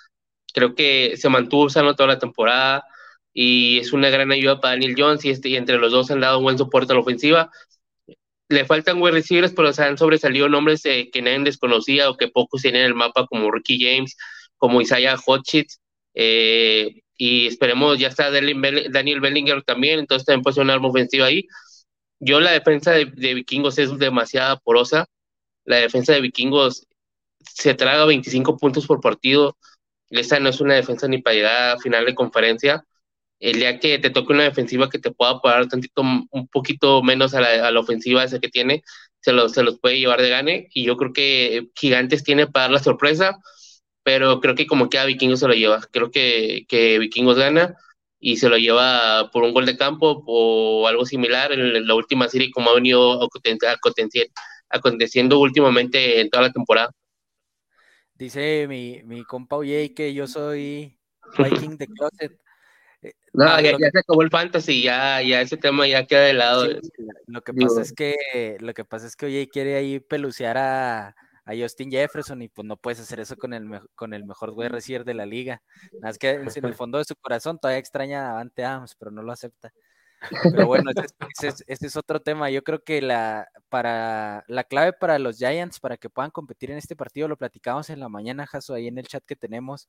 Creo que se mantuvo sano toda la temporada y es una gran ayuda para Daniel Jones y, este, y entre los dos han dado buen soporte a la ofensiva. Le faltan wide receivers, pero se han sobresalido nombres que nadie desconocía o que pocos tienen en el mapa, como Ricky James, como Isaiah Hotchits. Eh, y esperemos, ya está Daniel Bellinger también, entonces también puede ser un arma ofensiva ahí. Yo la defensa de, Vikingos es demasiado porosa. La defensa de Vikingos se traga 25 puntos por partido. Esa no es una defensa ni para llegar a final de conferencia. El día que te toque una defensiva que te pueda pagar tantito, un poquito menos a la, ofensiva esa que tiene, se los, se los puede llevar de gane. Y yo creo que Gigantes tiene para dar la sorpresa pero creo que como queda Vikingos se lo lleva. Creo que, que Vikingos gana y se lo lleva por un gol de campo o algo similar en la última serie como ha venido aconteciendo últimamente en toda la temporada. Dice mi, mi compa Oye que yo soy [LAUGHS] Viking de Closet. Eh, no, ah, ya, se acabó el fantasy, ya, ya ese tema ya queda de lado. lo que pasa es que, lo que pasa es que Oye quiere ahí pelucear a, a Justin Jefferson y pues no puedes hacer eso con el, con el mejor wide receiver de la liga. Nada más que en el fondo de su corazón todavía extraña a Avante Adams, pero no lo acepta. Pero bueno, ese, es otro tema. Yo creo que la, para, la clave para los Giants, para que puedan competir en este partido, lo platicamos en la mañana, Jaso, ahí en el chat que tenemos.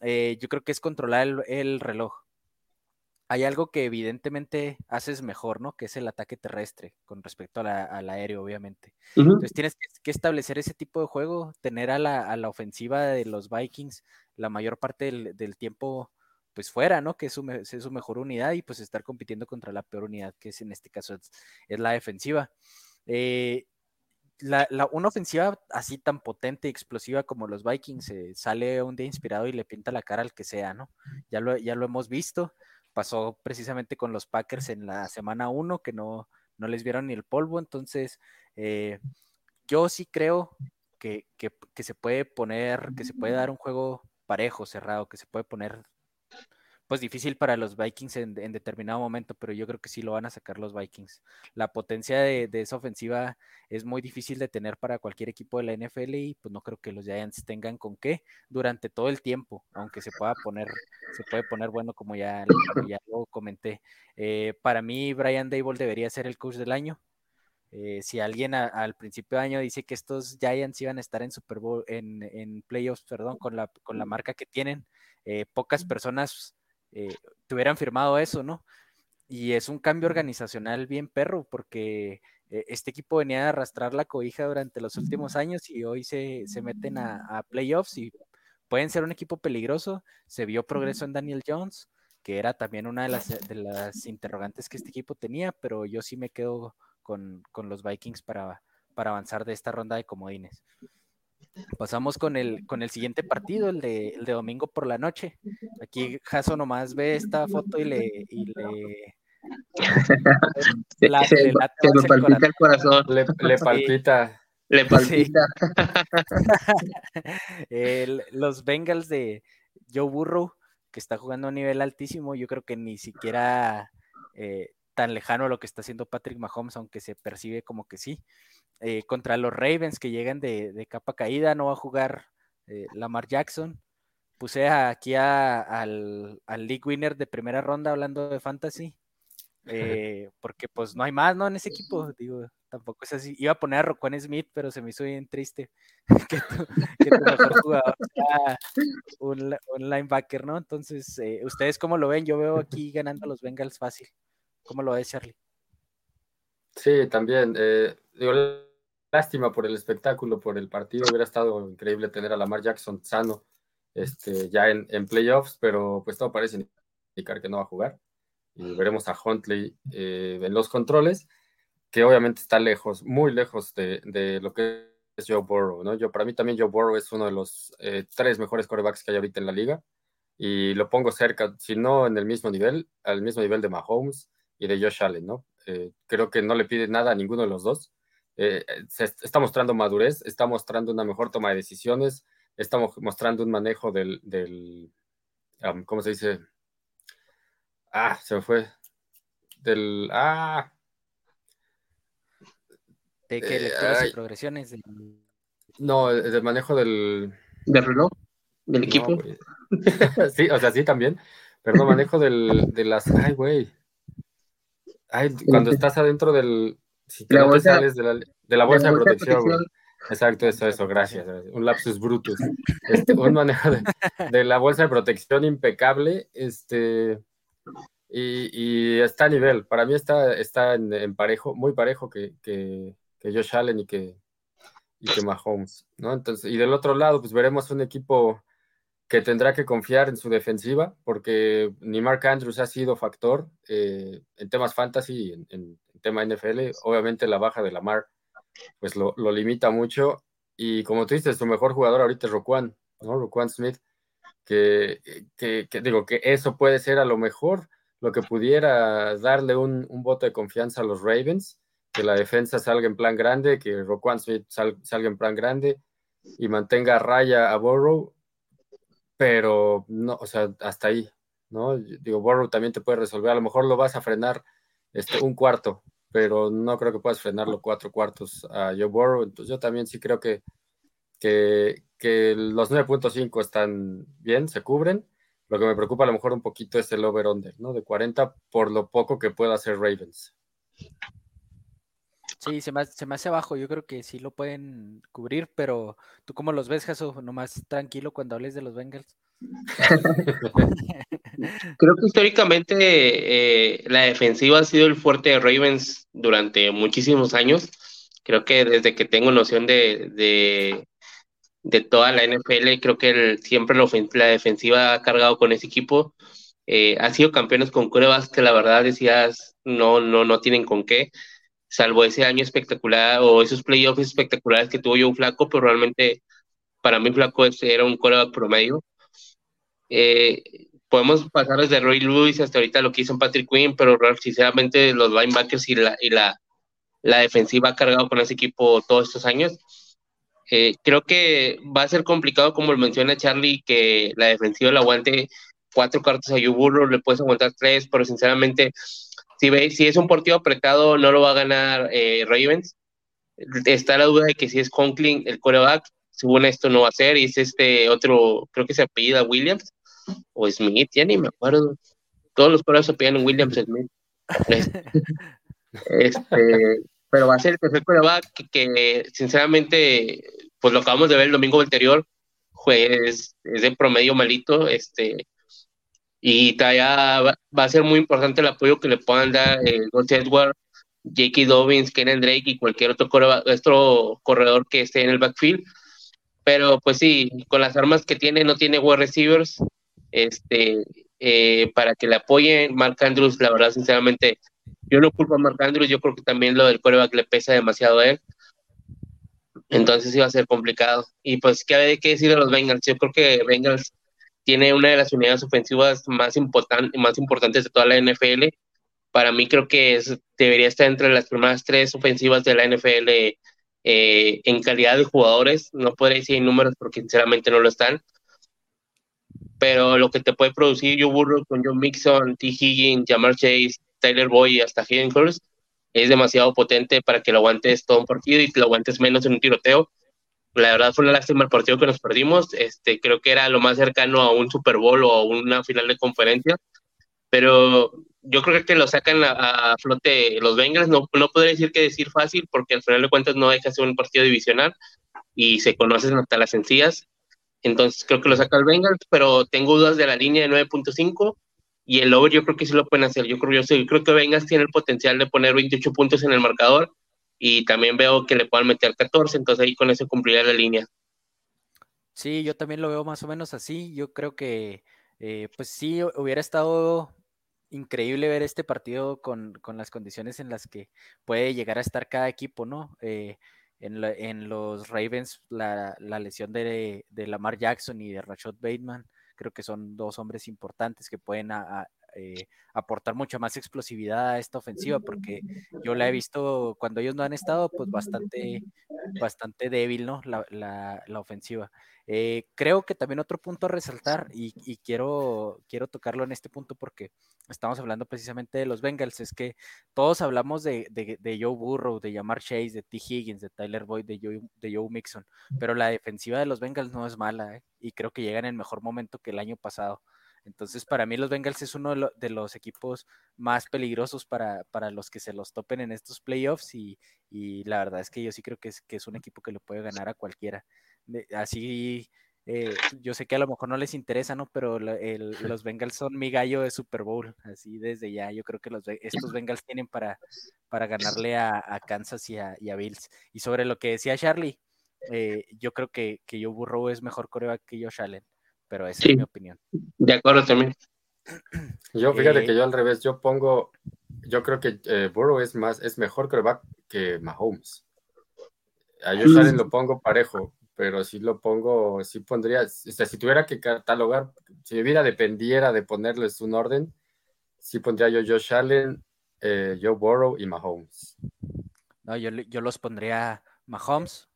Eh, yo creo que es controlar el reloj hay algo que evidentemente haces mejor, ¿no? Que es el ataque terrestre con respecto al aéreo, obviamente. Entonces tienes que, establecer ese tipo de juego, tener a la, ofensiva de los Vikings la mayor parte del, tiempo pues fuera, ¿no? Que es su, mejor unidad y pues estar compitiendo contra la peor unidad, que es en este caso es, la defensiva. Eh, una ofensiva así tan potente y explosiva como los Vikings eh, sale un día inspirado y le pinta la cara al que sea, ¿no? Ya lo, ya lo hemos visto pasó precisamente con los Packers en la semana 1, que no, no les vieron ni el polvo. Entonces, eh, yo sí creo que, que, que, se puede poner, que se puede dar un juego parejo, cerrado, que se puede poner pues difícil para los Vikings en, determinado momento, pero yo creo que sí lo van a sacar los Vikings. La potencia de, esa ofensiva es muy difícil de tener para cualquier equipo de la NFL y pues no creo que los Giants tengan con qué durante todo el tiempo, aunque se pueda poner, se puede poner bueno como ya, ya lo comenté. Eh, para mí Brian Dable debería ser el coach del año. Eh, si alguien al principio de año dice que estos Giants iban a estar en Super Bowl, en, playoffs, perdón, con la, con la marca que tienen, eh, pocas personas eh, tuvieran firmado eso, ¿no? Y es un cambio organizacional bien perro, porque eh, este equipo venía a arrastrar la cobija durante los últimos años y hoy se, meten a, playoffs y pueden ser un equipo peligroso. Se vio progreso en Daniel Jones, que era también una de las, de las interrogantes que este equipo tenía, pero yo sí me quedo con, los Vikings para, para avanzar de esta ronda de comodines. Pasamos con el, con el siguiente partido, el de, el de domingo por la noche. Aquí Jaso nomás ve esta foto y le... Y le [LAUGHS] la, le, palpita el corazón. Le, palpita. Le palpita. [LAUGHS] los Bengals de Joe Burrow, que está jugando a un nivel altísimo, yo creo que ni siquiera eh, tan lejano a lo que está haciendo Patrick Mahomes, aunque se percibe como que sí. Eh, contra los Ravens que llegan de, capa caída, no va a jugar eh, Lamar Jackson. Puse aquí al, League Winner de primera ronda hablando de fantasy, [LAUGHS] eh, porque pues no hay más, ¿no? En ese equipo, digo, tampoco es así. Iba a poner a Roquan Smith, pero se me hizo bien triste [LAUGHS] que tu, mejor jugador sea un, linebacker, ¿no? Entonces, ¿ustedes cómo lo ven? Yo veo aquí ganando a los Bengals fácil. ¿Cómo lo ves, Charlie? Sí, también. digo, lástima por el espectáculo, por el partido. Hubiera estado increíble tener a Lamar Jackson sano este, ya en, en playoffs, pero pues todo parece indicar que no va a jugar. Y veremos a Huntley eh, en los controles, que obviamente está lejos, muy lejos de, de, lo que es Joe Burrow. ¿no? Yo, para mí también Joe Burrow es uno de los eh, tres mejores corebacks que hay ahorita en la liga. Y lo pongo cerca, si no en el mismo nivel, al mismo nivel de Mahomes y de Josh Allen, ¿no? Eh, creo que no le pide nada a ninguno de los dos. Eh, se está mostrando madurez, está mostrando una mejor toma de decisiones, está mostrando un manejo del, del ¿cómo se dice? Ah, se me fue. del ah. De que lecturas y progresiones no del manejo del del reloj del equipo [LAUGHS] sí o sea sí también pero no manejo del de las ay güey ay cuando estás adentro del si te, sales de la, de la bolsa, de, protección, Exacto, eso, eso, gracias. Un lapsus brutus. Este, un manejo de, la bolsa de protección impecable. Este, y, está a nivel. Para mí está, está en, parejo, muy parejo que, que, que, Josh Allen y que, y que Mahomes. ¿no? Entonces, y del otro lado, pues veremos un equipo que tendrá que confiar en su defensiva, porque ni Mark Andrews ha sido factor eh, en temas fantasy, en, en, tema NFL. Obviamente la baja de Lamar pues lo, limita mucho. Y como tú dices, su mejor jugador ahorita es Roquan, ¿no? Roquan Smith, que, digo que eso puede ser a lo mejor lo que pudiera darle un, voto de confianza a los Ravens, que la defensa salga en plan grande, que Roquan Smith salga en plan grande y mantenga raya a Burrow, pero no, o sea, hasta ahí, ¿no? Digo, Burrow también te puede resolver, a lo mejor lo vas a frenar este, un cuarto, pero no creo que puedas frenarlo cuatro cuartos a Joe Burrow. Entonces yo también sí creo que, que, que los 9.5 están bien, se cubren. Lo que me preocupa a lo mejor un poquito es el over-under, ¿no? De 40 por lo poco que pueda hacer Ravens. Sí, se me, se me hace bajo. Yo creo que sí lo pueden cubrir, pero ¿tú cómo los ves, Jesús? Nomás tranquilo cuando hables de los Bengals. [LAUGHS] Creo que históricamente eh, la defensiva ha sido el fuerte de Ravens durante muchísimos años. Creo que desde que tengo noción de, de, toda la NFL, creo que siempre la, defensiva ha cargado con ese equipo. Eh, ha sido campeones con pruebas que la verdad decías no, no, no tienen con qué, salvo ese año espectacular o esos playoffs espectaculares que tuvo un flaco, pero realmente para mí flaco era un coreback promedio. Eh, podemos pasar desde Roy Lewis hasta ahorita lo que hizo Patrick Quinn, pero sinceramente los linebackers y la, y la, la defensiva ha cargado con ese equipo todos estos años. Eh, creo que va a ser complicado, como lo menciona Charlie, que la defensiva le aguante cuatro cartas a Yuburro, le puedes aguantar tres, pero sinceramente, si, ve, si es un partido apretado, no lo va a ganar eh, Ravens. Está la duda de que si es Conklin el quarterback, según esto no va a ser, y es este otro, creo que se apellida Williams, o Smith, ya ni me acuerdo. Todos los coreos se piden Williams Smith. [LAUGHS] Este, pero va a ser el tercer coreback que, sinceramente, pues lo acabamos de ver el domingo anterior, pues es de promedio malito, este, y todavía va, a ser muy importante el apoyo que le puedan dar eh, Edward, J.K. Dobbins, Kenan Drake y cualquier otro, otro corredor que esté en el backfield. Pero pues sí, con las armas que tiene, no tiene wide receivers, este, eh, para que le apoyen. Mark Andrews, la verdad, sinceramente, yo no culpo a Mark Andrews, yo creo que también lo del coreback le pesa demasiado a él. Entonces iba a ser complicado. Y pues, ¿qué hay que decir de los Bengals? Yo creo que Bengals tiene una de las unidades ofensivas más, más importantes de toda la NFL. Para mí creo que debería estar entre las primeras tres ofensivas de la NFL eh, en calidad de jugadores. No podría decir números porque sinceramente no lo están pero lo que te puede producir Joe Burrow con John Mixon, T. Higgins, Jamar Chase, Tyler Boyd y hasta Hayden Hurst es demasiado potente para que lo aguantes todo un partido y lo aguantes menos en un tiroteo. La verdad fue una lástima el partido que nos perdimos. Este, creo que era lo más cercano a un Super Bowl o a una final de conferencia, pero yo creo que lo sacan a, flote los Bengals. No, no podría decir que decir fácil, porque al final de cuentas no deja ser un partido divisional y se conocen hasta las sencillas entonces creo que lo saca el Bengals, pero tengo dudas de la línea de 9.5 y el over yo creo que sí lo pueden hacer. Yo creo, yo creo que Bengals tiene el potencial de poner 28 puntos en el marcador y también veo que le puedan meter 14, entonces ahí con eso cumpliría la línea. Sí, yo también lo veo más o menos así. Yo creo que, eh, pues sí, hubiera estado increíble ver este partido con, con, las condiciones en las que puede llegar a estar cada equipo, ¿no? Eh, en, los Ravens la, lesión de, Lamar Jackson y de Rashad Bateman. Creo que son dos hombres importantes que pueden eh, aportar mucha más explosividad a esta ofensiva, porque yo la he visto cuando ellos no han estado, pues bastante, bastante débil, ¿no? La, la, ofensiva. Eh, creo que también otro punto a resaltar, y, y, quiero, quiero tocarlo en este punto porque estamos hablando precisamente de los Bengals, es que todos hablamos de, de, de Joe Burrow, de Yamar Chase, de T. Higgins, de Tyler Boyd, de Joe, de Joe Mixon, pero la defensiva de los Bengals no es mala, ¿eh? y creo que llegan en mejor momento que el año pasado. Entonces, para mí los Bengals es uno de, los equipos más peligrosos para, para, los que se los topen en estos playoffs y, y, la verdad es que yo sí creo que es, que es un equipo que le puede ganar a cualquiera. Así, eh, yo sé que a lo mejor no les interesa, ¿no? Pero [LAUGHS] los Bengals son mi gallo de Super Bowl, así desde ya. Yo creo que los, estos Bengals tienen para, para ganarle a, Kansas y a, y a, Bills. Y sobre lo que decía Charlie, eh, yo creo que, que Joe Burrow es mejor coreback que Josh Allen pero esa es mi opinión. De acuerdo también. Yo, fíjate que eh, yo al revés, yo pongo, yo creo que eh, Burrow es más, es mejor coreback que Mahomes. A Josh Allen lo pongo parejo, pero si lo pongo, si pondría, o sea, si tuviera que catalogar, si mi vida dependiera de ponerles un orden, sí pondría yo Josh Allen, eh, Joe Burrow y Mahomes. No, yo, yo los pondría Mahomes,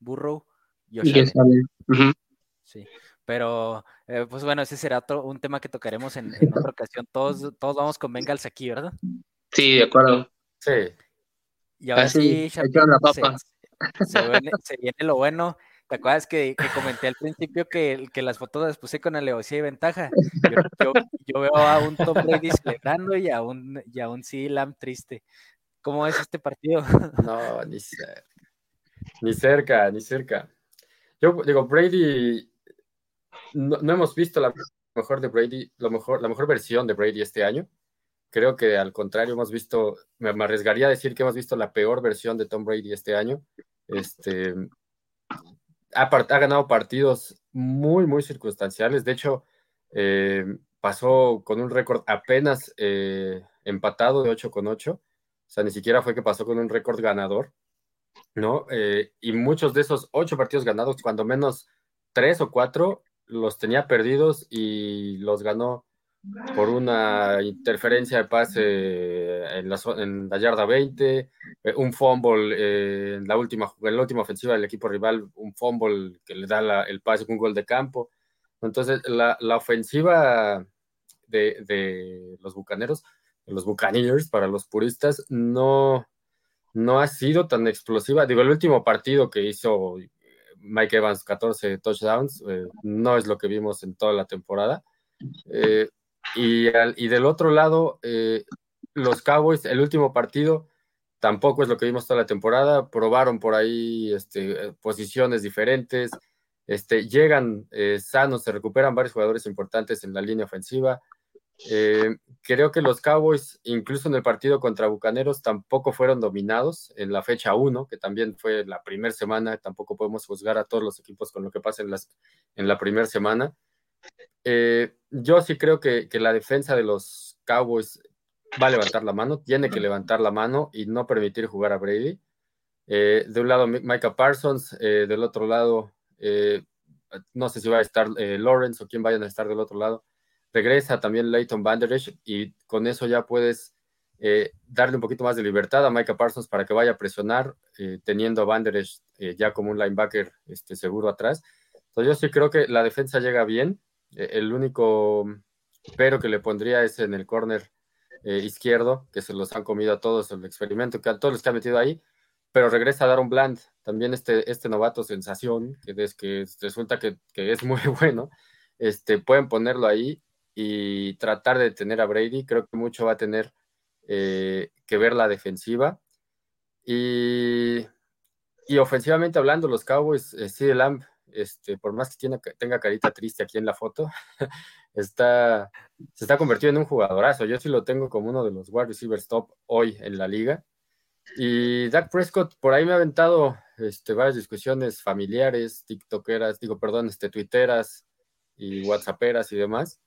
Burrow, Josh Allen. Sí. Pero, eh, pues bueno, ese será otro, un tema que tocaremos en, otra ocasión. Todos, todos vamos con Bengals aquí, ¿verdad? Sí, de acuerdo. Sí. Y ahora sí, se, viene, lo bueno. ¿Te acuerdas que, comenté al principio que, que, las fotos las puse con alevosía y ventaja? Yo, veo a un Tom Brady celebrando y a un, y a un Lam triste. ¿Cómo es este partido? No, ni cerca. Ni cerca, ni cerca. Yo digo, Brady no, hemos visto la mejor de Brady, lo mejor, la mejor versión de Brady este año. Creo que al contrario, hemos visto, me, arriesgaría a decir que hemos visto la peor versión de Tom Brady este año. Este, ha, ganado partidos muy, muy circunstanciales. De hecho, eh, pasó con un récord apenas eh, empatado de 8 con 8. O sea, ni siquiera fue que pasó con un récord ganador, ¿no? Eh, y muchos de esos ocho partidos ganados, cuando menos tres o cuatro, los tenía perdidos y los ganó por una interferencia de pase en la, en la yarda 20, eh, un fumble eh, en, la última, en la última ofensiva del equipo rival, un fumble que le da el pase con un gol de campo. Entonces, la, la ofensiva de, de, los Bucaneros, los Buccaneers, para los puristas, no, no ha sido tan explosiva. Digo, el último partido que hizo Mike Evans 14 touchdowns, eh, no es lo que vimos en toda la temporada. Eh, y, del otro lado, eh, los Cowboys, el último partido, tampoco es lo que vimos toda la temporada. Probaron por ahí este, posiciones diferentes. Este, llegan sanos, se recuperan varios jugadores importantes en la línea ofensiva. Eh, creo que los Cowboys, incluso en el partido contra Bucaneros, tampoco fueron dominados en la fecha 1, que también fue la primera semana. Tampoco podemos juzgar a todos los equipos con lo que pasa en, las, en la primera semana. Eh, yo sí creo que, que, la defensa de los Cowboys va a levantar la mano, tiene que levantar la mano y no permitir jugar a Brady. Eh, de un lado, Micah Parsons, del otro lado, no sé si va a estar Lawrence o quién vayan a estar del otro lado regresa también Leighton Banderich y con eso ya puedes eh, darle un poquito más de libertad a Micah Parsons para que vaya a presionar, eh, teniendo a Banderich eh, ya como un linebacker este, seguro atrás. Entonces yo sí creo que la defensa llega bien. el único pero que le pondría es en el corner izquierdo, que se los han comido a todos el experimento, que a todos los que han metido ahí, pero regresa a dar un Bland, también este, este novato sensación, que, es, que resulta que, que es muy [LAUGHS] bueno, este, pueden ponerlo ahí y tratar de detener a Brady. Creo que mucho va a tener eh, que ver la defensiva. Y, y, ofensivamente hablando, los Cowboys, eh, Lamb, este, por más que tiene, tenga carita triste aquí en la foto, [LAUGHS] está, se está convirtiendo en un jugadorazo. Yo sí lo tengo como uno de los wide receivers top hoy en la liga. Y Dak Prescott, por ahí me ha aventado este, varias discusiones familiares, tiktokeras, digo, perdón, este, twitteras y whatsapperas y demás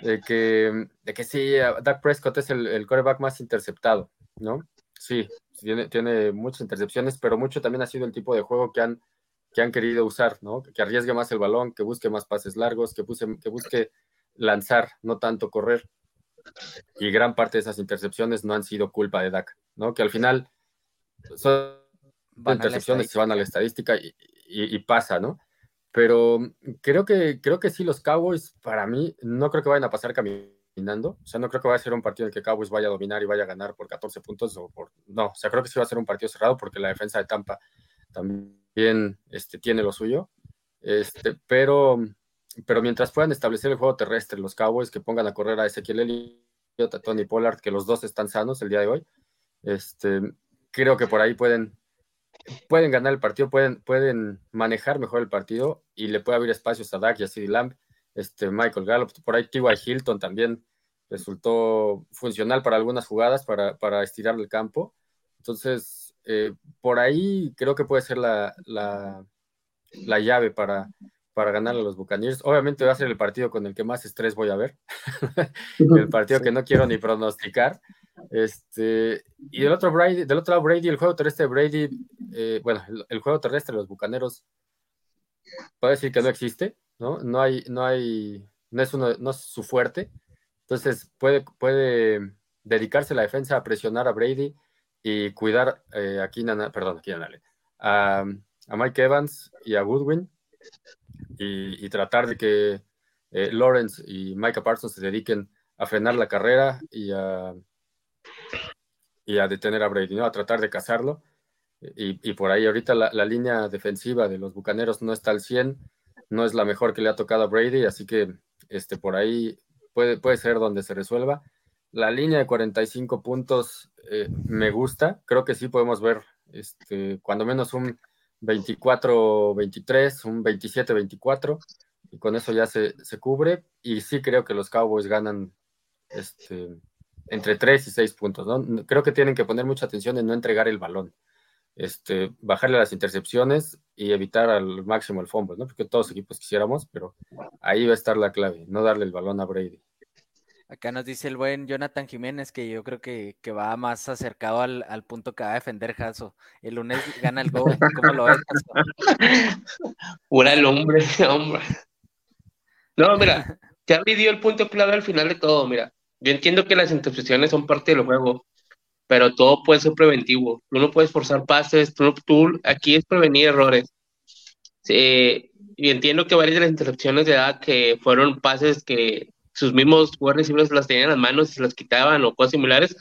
de que, de que sí, Dak Prescott es el, el coreback más interceptado, ¿no? Sí, tiene, tiene muchas intercepciones, pero mucho también ha sido el tipo de juego que han, que han querido usar, ¿no? Que arriesgue más el balón, que busque más pases largos, que, que busque lanzar, no tanto correr. y gran parte de esas intercepciones no han sido culpa de Dak, ¿no? Que al final son intercepciones se van a la estadística y, pasa, ¿no? Pero creo que, creo que sí, los Cowboys, para mí, no creo que vayan a pasar caminando. O sea, no creo que vaya a ser un partido en el que Cowboys vaya a dominar y vaya a ganar por 14 puntos. O por, no, o sea, creo que sí va a ser un partido cerrado porque la defensa de Tampa también este, tiene lo suyo. Este, pero, pero mientras puedan establecer el juego terrestre, los Cowboys que pongan a correr a Ezequiel Elliott, a Tony Pollard, que los dos están sanos el día de hoy, este, creo que por ahí pueden pueden ganar el partido, pueden, pueden manejar mejor el partido y le puede abrir espacios a Dak y a CD Lamb, este, Michael Gallup, por ahí T.Y. Hilton también resultó funcional para algunas jugadas, para, para estirar el campo. Entonces, eh, por ahí creo que puede ser la, la, la llave para, para ganar a los Buccaneers. Obviamente va a ser el partido con el que más estrés voy a ver, [LAUGHS] el partido que no quiero ni pronosticar, este, y del otro Brady, del otro lado Brady, el juego terrestre de Brady, eh, bueno, el, juego terrestre de los bucaneros puede decir que no existe, ¿no? No hay, no hay, no es uno, no es su fuerte. Entonces puede, puede dedicarse la defensa a presionar a Brady y cuidar eh, a Keenan, perdón, a, a, Mike Evans y a Goodwin y, tratar de que eh, Lawrence y Micah Parsons se dediquen a frenar la carrera y a y a detener a Brady, ¿no? A tratar de cazarlo. Y, por ahí ahorita la, línea defensiva de los Bucaneros no está al 100, no es la mejor que le ha tocado a Brady, así que este, por ahí puede, puede ser donde se resuelva. La línea de 45 puntos eh, me gusta, creo que sí podemos ver este, cuando menos un 24-23, un 27-24, y con eso ya se, se, cubre, y sí creo que los Cowboys ganan este, entre 3 y 6 puntos. ¿no? Creo que tienen que poner mucha atención en no entregar el balón, este, bajarle las intercepciones y evitar al máximo el fumble, ¿no? porque todos los equipos quisiéramos, pero ahí va a estar la clave, no darle el balón a Brady. Acá nos dice el buen Jonathan Jiménez que yo creo que, va más acercado al, punto que va a defender Jaso. El lunes gana el gol. ¿Cómo lo ves, [LAUGHS] Pura el hombre, hombre. No, mira, [LAUGHS] Charlie dio el punto clave al final de todo, mira. Yo entiendo que las intercepciones son parte del juego, pero todo puede ser preventivo. Tú no puedes forzar pases, tú, tú aquí es prevenir errores. y entiendo que varias de las intercepciones de edad que fueron pases que sus mismos jugadores las tenían en las manos y se las quitaban o cosas similares,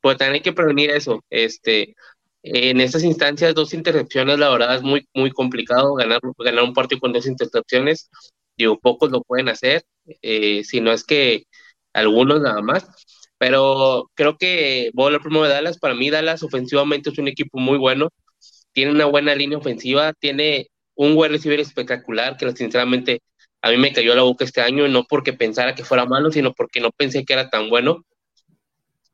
pues también hay que prevenir eso. Este, en estas instancias, dos intercepciones, la verdad es muy, muy complicado ganar, ganar un partido con dos intercepciones. Digo, pocos lo pueden hacer, eh, si no es que algunos nada más. Pero creo que voy a hablar primero de Dallas. Para mí, Dallas ofensivamente es un equipo muy bueno. Tiene una buena línea ofensiva, tiene un buen receiver espectacular que sinceramente a mí me cayó la boca este año, no porque pensara que fuera malo, sino porque no pensé que era tan bueno.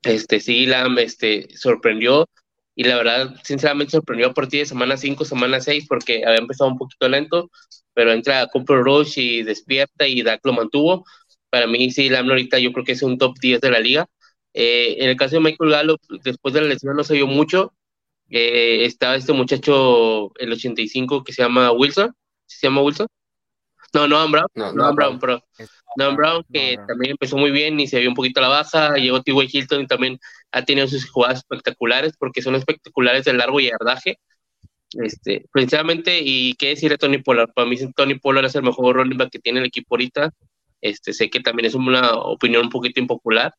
Este, sí, la, este, sorprendió y la verdad, sinceramente sorprendió a partir de semana 5, semana 6, porque había empezado un poquito lento, pero entra Cooper Rush y despierta y Dak lo mantuvo. Para mí, sí, Lamb ahorita yo creo que es un top 10 de la liga. Eh, en el caso de Michael Gallup, después de la lesión no se vio mucho. Eh, estaba este muchacho, el 85, que se llama Wilson. ¿Se llama Wilson? No, no, Brown. No, no, Brown, pero. No, Brown, que también empezó muy bien y se vio un poquito a la baja. Llegó T.Y. Hilton y también ha tenido sus jugadas espectaculares porque son espectaculares de largo yardaje. Este, principalmente, y qué decir de Tony Pollard. Para mí, Tony Pollard es el mejor running back que tiene el equipo ahorita. Este, sé que también es una opinión un poquito impopular,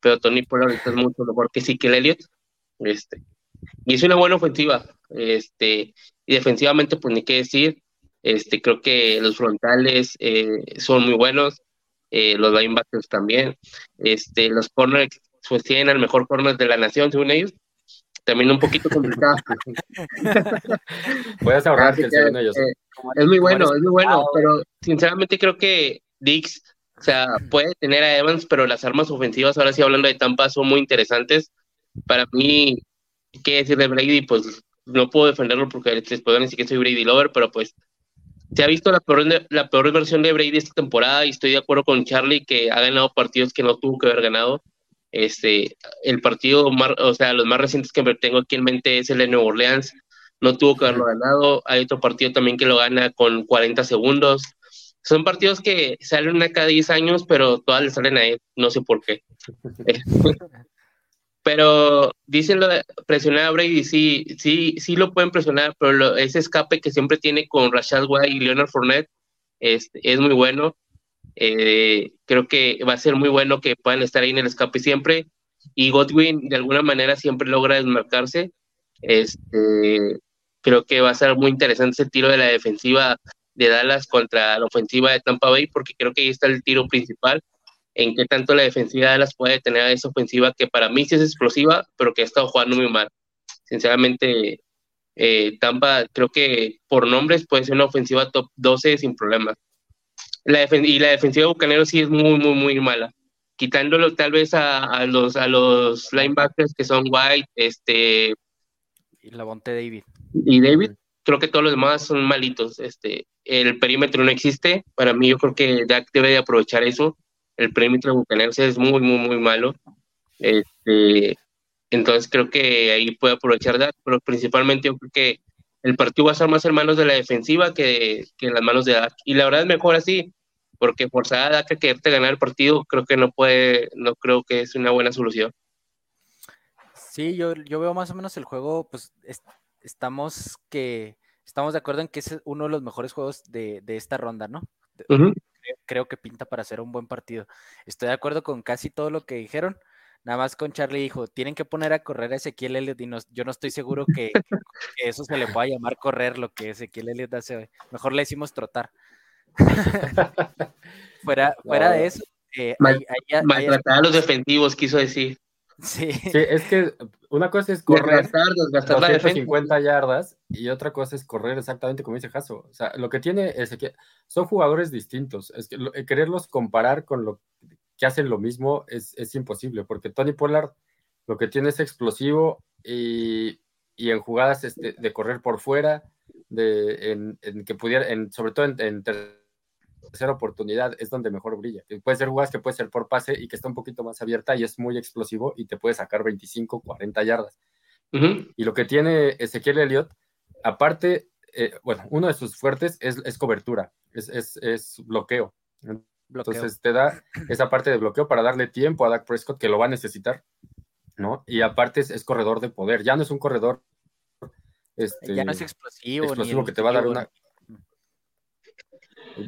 pero Tony Pollard es mucho mejor que sí que el Elliott. Este, y es una buena ofensiva. Este, y defensivamente, pues ni qué decir. Este, creo que los frontales eh, son muy buenos, eh, los linebackers también. Este, los corners pues tienen al mejor corner de la nación, según ellos. También un poquito complicado. Puedes ahorrar que según ellos. Eh, es muy bueno, es muy bueno, pero sinceramente creo que Dix, o sea, puede tener a Evans, pero las armas ofensivas, ahora sí hablando de Tampa, son muy interesantes. Para mí, ¿qué decir de Brady? Pues no puedo defenderlo porque les puedo decir que soy Brady Lover, pero pues se ha visto la peor, la peor versión de Brady esta temporada y estoy de acuerdo con Charlie que ha ganado partidos que no tuvo que haber ganado. Este, el partido, más, o sea, los más recientes que tengo aquí en mente es el de Nueva Orleans, no tuvo que haberlo ganado. Hay otro partido también que lo gana con 40 segundos. son partidos que salen una cada 10 años, pero todas le salen a él, no sé por qué. [LAUGHS] [LAUGHS] pero dicen lo de presionar a Brady, sí, sí, sí lo pueden presionar, pero ese escape que siempre tiene con Rashad White y Leonard Fournette es, es muy bueno. Eh, creo que va a ser muy bueno que puedan estar ahí en el escape siempre. Y Godwin de alguna manera siempre logra desmarcarse. Este, creo que va a ser muy interesante ese tiro de la defensiva de Dallas contra la ofensiva de Tampa Bay, porque creo que ahí está el tiro principal, en qué tanto la defensiva de Dallas puede tener a esa ofensiva que para mí sí es explosiva, pero que ha estado jugando muy mal. Sinceramente, eh, Tampa creo que por nombres puede ser una ofensiva top 12 sin problemas. La y la defensiva de Bucaneros sí es muy, muy, muy mala. Quitándolo tal vez a, los, a los linebackers que son White, este... Y la Bonte David. Y David, creo que todos los demás son malitos. Este, el perímetro no existe. Para mí, yo creo que Dak debe de aprovechar eso. El perímetro de Bucaneros es muy, muy, muy malo. Este, entonces creo que ahí puede aprovechar Dak, pero principalmente yo creo que el partido va a estar más en manos de la defensiva que, en las manos de Dak. Y la verdad es mejor así, porque forzar a Dak a quererte ganar el partido, creo que no puede, no creo que es una buena solución. Sí, yo, yo veo más o menos el juego, pues estamos que estamos de acuerdo en que es uno de los mejores juegos de, esta ronda, ¿no? Creo, que pinta para ser un buen partido. Estoy de acuerdo con casi todo lo que dijeron. Nada más con Charlie dijo, tienen que poner a correr a Ezequiel Elliott y yo no estoy seguro que, eso se le pueda llamar correr lo que Ezequiel Elliott hace hoy. Mejor le decimos trotar. [LAUGHS] fuera, [LAUGHS] fuera de eso. Eh, maltratar a los defensivos, quiso decir. Sí. sí. es que una cosa es correr desgastar, 250 yardas y otra cosa es correr exactamente como dice Jaso. O sea, lo que tiene es que son jugadores distintos. Es que eh, quererlos comparar con lo que hacen lo mismo es, es imposible, porque Tony Pollard lo que tiene es explosivo y, y en jugadas este, de correr por fuera, de, en, en que pudiera, en, sobre todo en, en tercera oportunidad es donde mejor brilla. Puede ser jugadas que puede ser por pase y que está un poquito más abierta y es muy explosivo y te puede sacar 25, 40 yardas. Y lo que tiene Ezequiel Elliott, aparte, eh, bueno, uno de sus fuertes es, es cobertura, es, es, es bloqueo. Entonces te da esa parte de bloqueo para darle tiempo a Dak Prescott que lo va a necesitar, ¿no? Y aparte es, corredor de poder, ya no es un corredor. Este, ya no es explosivo. Explosivo que te va a dar una,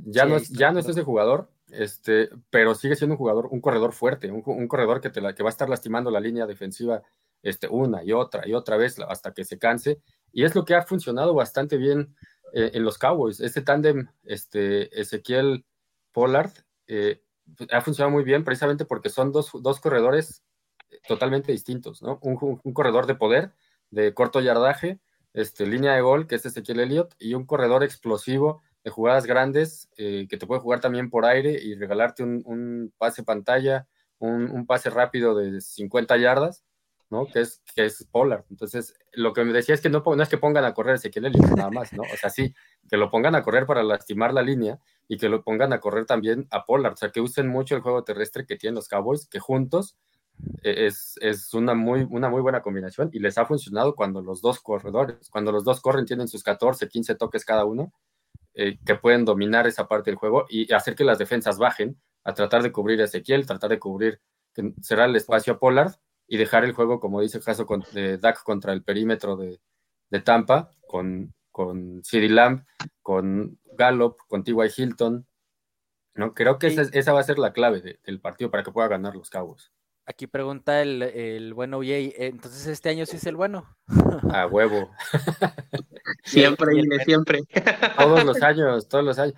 ya, no es, ya no es ese jugador, este, pero sigue siendo un jugador, un corredor fuerte, un, corredor que, te la, que va a estar lastimando la línea defensiva este, una y otra y otra vez hasta que se canse. Y es lo que ha funcionado bastante bien eh, en los Cowboys. Este tándem, este, Ezequiel Pollard, eh, ha funcionado muy bien precisamente porque son dos, dos corredores totalmente distintos, ¿no? Un, un, corredor de poder, de corto yardaje, este, línea de gol, que es Ezequiel Elliott, y un corredor explosivo de jugadas grandes eh, que te puede jugar también por aire y regalarte un, pase pantalla, un, pase rápido de 50 yardas, ¿no? Que es, que es Pollard. Entonces, lo que me decía es que no, no es que pongan a correr Ezequiel Elliott nada más, ¿no? O sea, sí, que lo pongan a correr para lastimar la línea y que lo pongan a correr también a Pollard. O sea, que usen mucho el juego terrestre que tienen los Cowboys, que juntos eh, es, es, una, muy, una muy buena combinación y les ha funcionado cuando los dos corredores, cuando los dos corren, tienen sus 14, 15 toques cada uno eh, que pueden dominar esa parte del juego y hacer que las defensas bajen a tratar de cubrir a Ezequiel, tratar de cubrir, cerrar el espacio a Pollard y dejar el juego, como dice el caso de Dak contra el perímetro de, Tampa, con, con CeeDee Lamb, con Gallup, con T.Y. Hilton. ¿no? Creo que esa, va a ser la clave del partido para que pueda ganar los Cabos. Aquí pregunta el, el bueno Jay, entonces este año sí es el bueno. A huevo. [LAUGHS] Siempre, siempre. Todos los [LAUGHS] años, todos los años,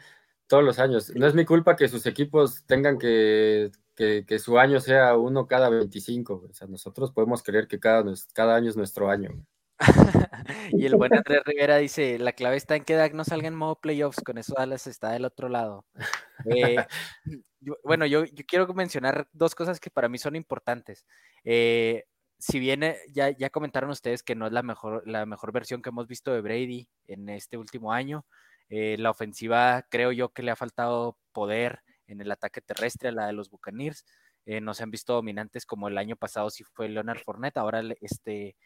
todos los años. No es mi culpa que sus equipos tengan que, que, su año sea uno cada 25. O sea, nosotros podemos creer que cada, cada año es nuestro año. [LAUGHS] y el buen [LAUGHS] Andrés Rivera dice, la clave está en que Dak no salga en modo playoffs, con eso Dallas está del otro lado. Eh, [LAUGHS] [CLEARS THROAT] bueno, yo, yo, quiero mencionar dos cosas que para mí son importantes. Eh, si bien eh, ya, ya comentaron ustedes que no es la mejor, la mejor versión que hemos visto de Brady en este último año, eh, la ofensiva creo yo que le ha faltado poder en el ataque terrestre a la de los Buccaneers. Eh, no se han visto dominantes como el año pasado si fue Leonard Fournette. Ahora este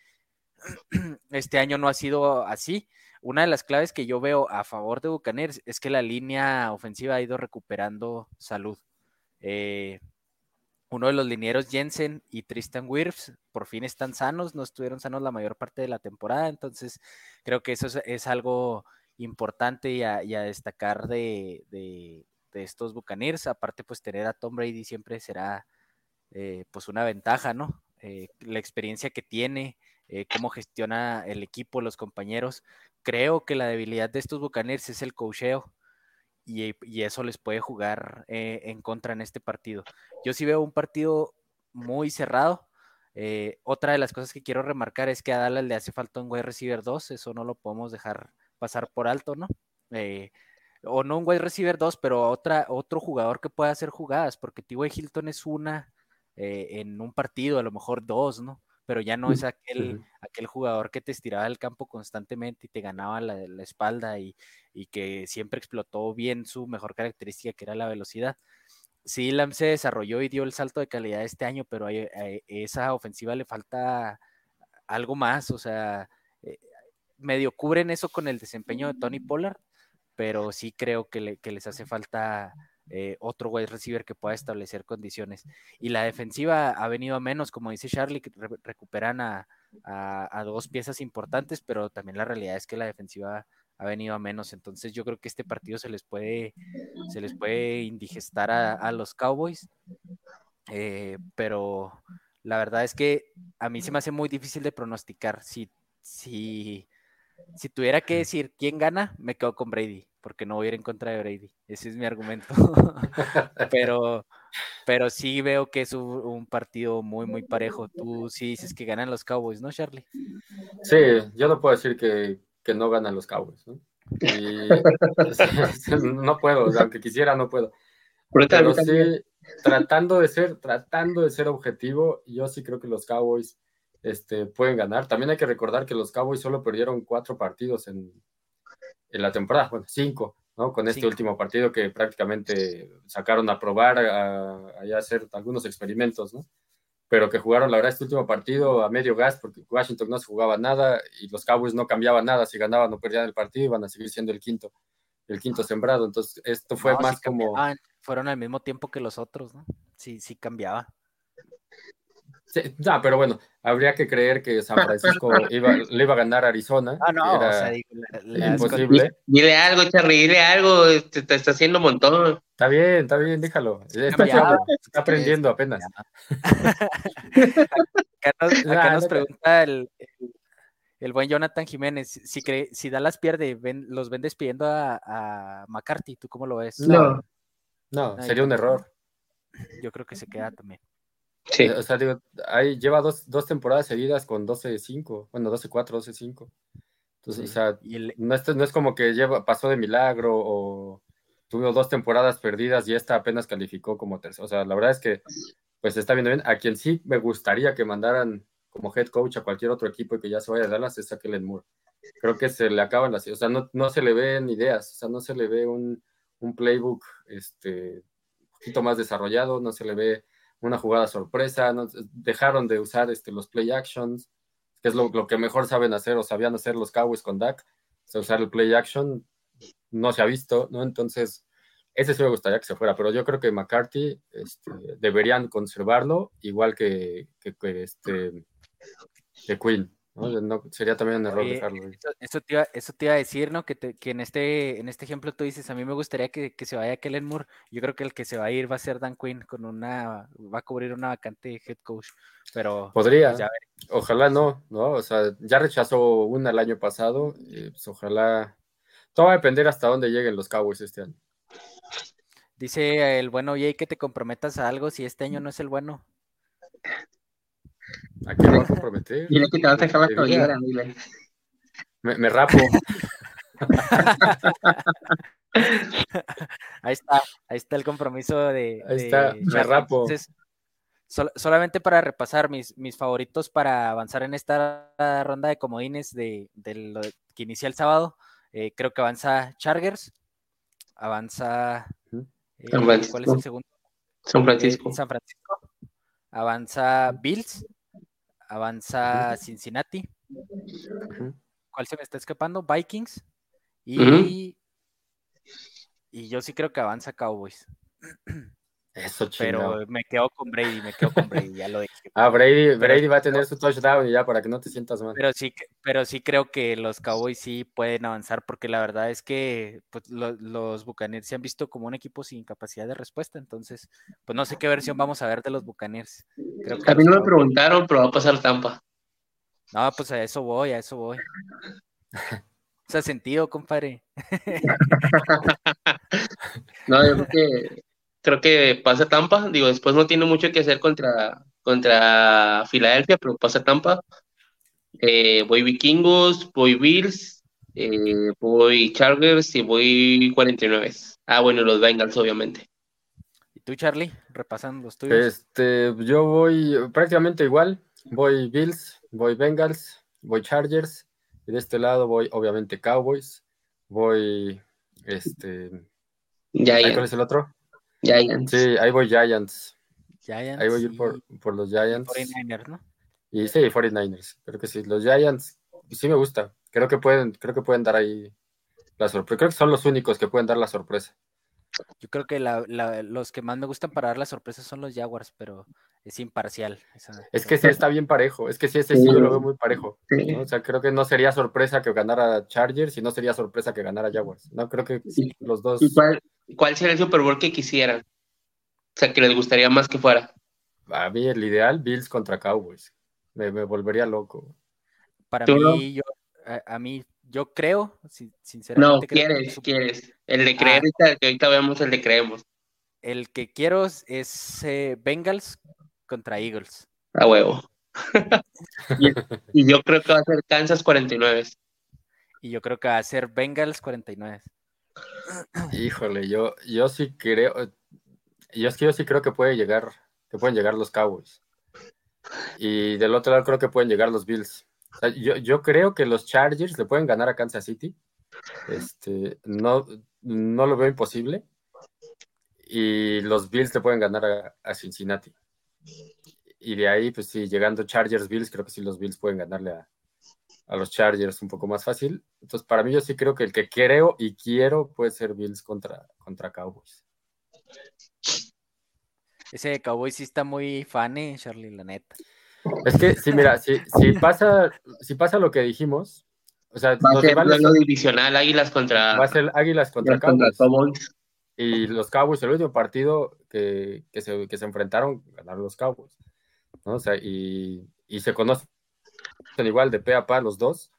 [CLEARS THROAT] Este año no ha sido así. Una de las claves que yo veo a favor de Buccaneers es que la línea ofensiva ha ido recuperando salud. Eh, uno de los linieros Jensen y Tristan Wirfs por fin están sanos, no estuvieron sanos la mayor parte de la temporada, entonces creo que eso es, algo importante y a, destacar de, estos Buccaneers. Aparte, pues tener a Tom Brady siempre será eh, pues una ventaja, ¿no? Eh, la experiencia que tiene, eh, cómo gestiona el equipo, los compañeros. Creo que la debilidad de estos Buccaneers es el cocheo y, eso les puede jugar eh, en contra en este partido. Yo sí veo un partido muy cerrado. Eh, otra de las cosas que quiero remarcar es que a Dallas le hace falta un wide receiver 2, eso no lo podemos dejar pasar por alto, ¿no? O no un wide receiver 2, pero otro jugador que pueda hacer jugadas, porque T.Y. Hilton es una en un partido, a lo mejor dos, ¿no? Pero ya no es aquel, aquel jugador que te estiraba el campo constantemente y te ganaba la, espalda y, que siempre explotó bien su mejor característica, que era la velocidad. Sí, Lam se desarrolló y dio el salto de calidad este año, pero a, esa ofensiva le falta algo más, o sea, eh, medio cubren eso con el desempeño de Tony Pollard, pero sí creo que, que les hace falta eh, otro wide receiver que pueda establecer condiciones. Y la defensiva ha venido a menos, como dice Charlie, recuperan a, dos piezas importantes, pero también la realidad es que la defensiva ha venido a menos. Entonces yo creo que este partido se les puede, se les puede indigestar a, los Cowboys. Eh, pero la verdad es que a mí se me hace muy difícil de pronosticar. Si, si, si tuviera que decir quién gana, me quedo con Brady porque no voy a ir en contra de Brady. Ese es mi argumento. [LAUGHS] pero, pero sí veo que es un, partido muy, muy parejo. Tú sí dices que ganan los Cowboys, ¿no, Charlie? Sí, yo no puedo decir que, no ganan los Cowboys. ¿no? [LAUGHS] no puedo, aunque quisiera, no puedo. Pero sí, tratando de ser, tratando de ser objetivo, yo sí creo que los Cowboys este, pueden ganar. También hay que recordar que los Cowboys solo perdieron cuatro partidos en, en la temporada, bueno, cinco, ¿no? Con este último partido que prácticamente sacaron a probar, a, a, hacer algunos experimentos, ¿no? Pero que jugaron, la verdad, este último partido a medio gas, porque Washington no se jugaba nada y los Cowboys no cambiaban nada, si ganaban o perdían el partido, iban a seguir siendo el quinto, el quinto sembrado. Entonces, esto fue más como. Fueron al mismo tiempo que los otros, ¿no? Sí, sí cambiaba. Sí, no, pero bueno, habría que creer que San Francisco iba, le iba a ganar a Arizona. Ah, no, o sea, imposible. Dile algo, Charly, dile algo, te, te, está haciendo un montón. Está bien, está bien, déjalo. Está, aprendiendo apenas. [LAUGHS] acá nos, pregunta el, el, buen Jonathan Jiménez, si, cree, si Dallas pierde, los ven despidiendo a, a, McCarthy, ¿tú cómo lo ves? No, no, sería un error. Yo creo que se queda también. Sí. O sea, digo, ahí lleva dos, dos temporadas seguidas con 12-5, bueno, 12-4, 12-5. Entonces, o sea, no, es, no es como que lleva, pasó de milagro o tuvo dos temporadas perdidas y esta apenas calificó como tercero. O sea, la verdad es que, pues está viendo bien. A quien sí me gustaría que mandaran como head coach a cualquier otro equipo y que ya se vaya a Dallas es a Kellen Moore. Creo que se le acaban las... O sea, no, no se le ven ideas, o sea, no se le ve un, un playbook este, un poquito más desarrollado, no se le ve una jugada sorpresa, dejaron de usar este, los play actions, que es lo, que mejor saben hacer o sabían hacer los Cowboys con Dak, usar el play action, no se ha visto, ¿no? Entonces, ese sí me gustaría que se fuera, pero yo creo que McCarthy este, deberían conservarlo, igual que, que, que este, que Quinn sería también un error dejarlo. Eso, te iba, a decir, ¿no? Que, que en, este, en este ejemplo tú dices, a mí me gustaría que, se vaya Kellen Moore. Yo creo que el que se va a ir va a ser Dan Quinn con una, va a cubrir una vacante head coach. Pero podría, ojalá no, ¿no? O sea, ya rechazó una el año pasado, pues ojalá. Todo va a depender hasta dónde lleguen los Cowboys este año. Dice el bueno Jay que te comprometas a algo si este año no es el bueno. ¿A qué vas a comprometer? Dile que te vas a dejar la cabellera, Me, me rapo. [LAUGHS] ahí está, ahí está el compromiso de. Ahí está, me rapo. solamente para repasar mis, mis favoritos para avanzar en esta ronda de comodines de, lo que inicia el sábado, eh, creo que avanza Chargers, avanza. Eh, ¿Cuál es el segundo? San Francisco. Eh, San Francisco. Avanza Bills, avanza Cincinnati, ¿Cuál se me está escapando? Vikings. Y, y yo sí creo que avanza Cowboys. [CLEARS THROAT] Eso, Pero me quedo con Brady, me quedo con Brady, ya lo dije. Ah, Brady, Brady va a tener su touchdown y ya para que no te sientas mal. Pero sí, pero sí creo que los Cowboys sí pueden avanzar porque la verdad es que pues, los Buccaneers se han visto como un equipo sin capacidad de respuesta, entonces pues no sé qué versión vamos a ver de los Buccaneers. a mí no me preguntaron, pero va a pasar Tampa. No, pues a eso voy, a eso voy. [LAUGHS] O sea, sentido, compadre. [LAUGHS] no, yo creo que creo que pasa Tampa. Digo, después no tiene mucho que hacer contra, contra Filadelfia, pero pasa Tampa. Eh, voy Vikingos, voy Bills, eh, voy Chargers y voy 49. Ah, bueno, los Bengals, obviamente. ¿Y tú, Charlie? Repasando los tuyos. Este, yo voy prácticamente igual. Voy Bills, voy Bengals, voy Chargers. Y de este lado voy, obviamente, Cowboys. Voy, este... ¿Cuál es el otro? Giants. Sí, ahí voy Giants. Giants ahí voy por, por, los Giants. 49ers, ¿no? Y sí, 49ers. Creo que sí. Los Giants sí me gusta. Creo que pueden, creo que pueden dar ahí la sorpresa. Creo que son los únicos que pueden dar la sorpresa. Yo creo que los que más me gustan para dar la sorpresa son los Jaguars, pero es imparcial. es que sí está bien parejo. Es que sí, ese sí yo lo veo muy parejo. O sea, creo que no sería sorpresa que ganara Chargers y no sería sorpresa que ganara Jaguars. No, creo que los dos. cuál, sería el Super Bowl que quisieran? O sea, que les gustaría más que fuera. A mí, el ideal, Bills contra Cowboys. Me, volvería loco. Para mí, yo, a, mí, yo creo, sinceramente. No, quieres, quieres. El de creer, ah. que ahorita vemos el de creemos. El que quiero es eh, Bengals contra Eagles. A huevo. [LAUGHS] y, yo creo que va a ser Kansas 49. Y yo creo que va a ser Bengals 49. Híjole, yo, yo sí creo, yo es que yo sí creo que puede llegar, que pueden llegar los Cowboys. Y del otro lado creo que pueden llegar los Bills. yo, yo, creo que los Chargers le pueden ganar a Kansas City. Este, no, no lo veo imposible. Y los Bills le pueden ganar a, Cincinnati. Y de ahí, pues sí, llegando Chargers Bills, creo que sí los Bills pueden ganarle a, a los Chargers un poco más fácil. Entonces, para mí yo sí creo que el que creo y quiero puede ser Bills contra, contra Cowboys. Ese Cowboy sí está muy fan, Charlie, la neta. Es que, sí, mira, si, si, pasa, si pasa lo que dijimos, o sea, va a ser duelo divisional, Águilas contra. Va a ser Águilas contra, Cowboys. Y los Cowboys, el último partido que, que, se, que se enfrentaron, ganaron los Cowboys. ¿no? O sea, y, y se conocen igual de pe a pa los dos.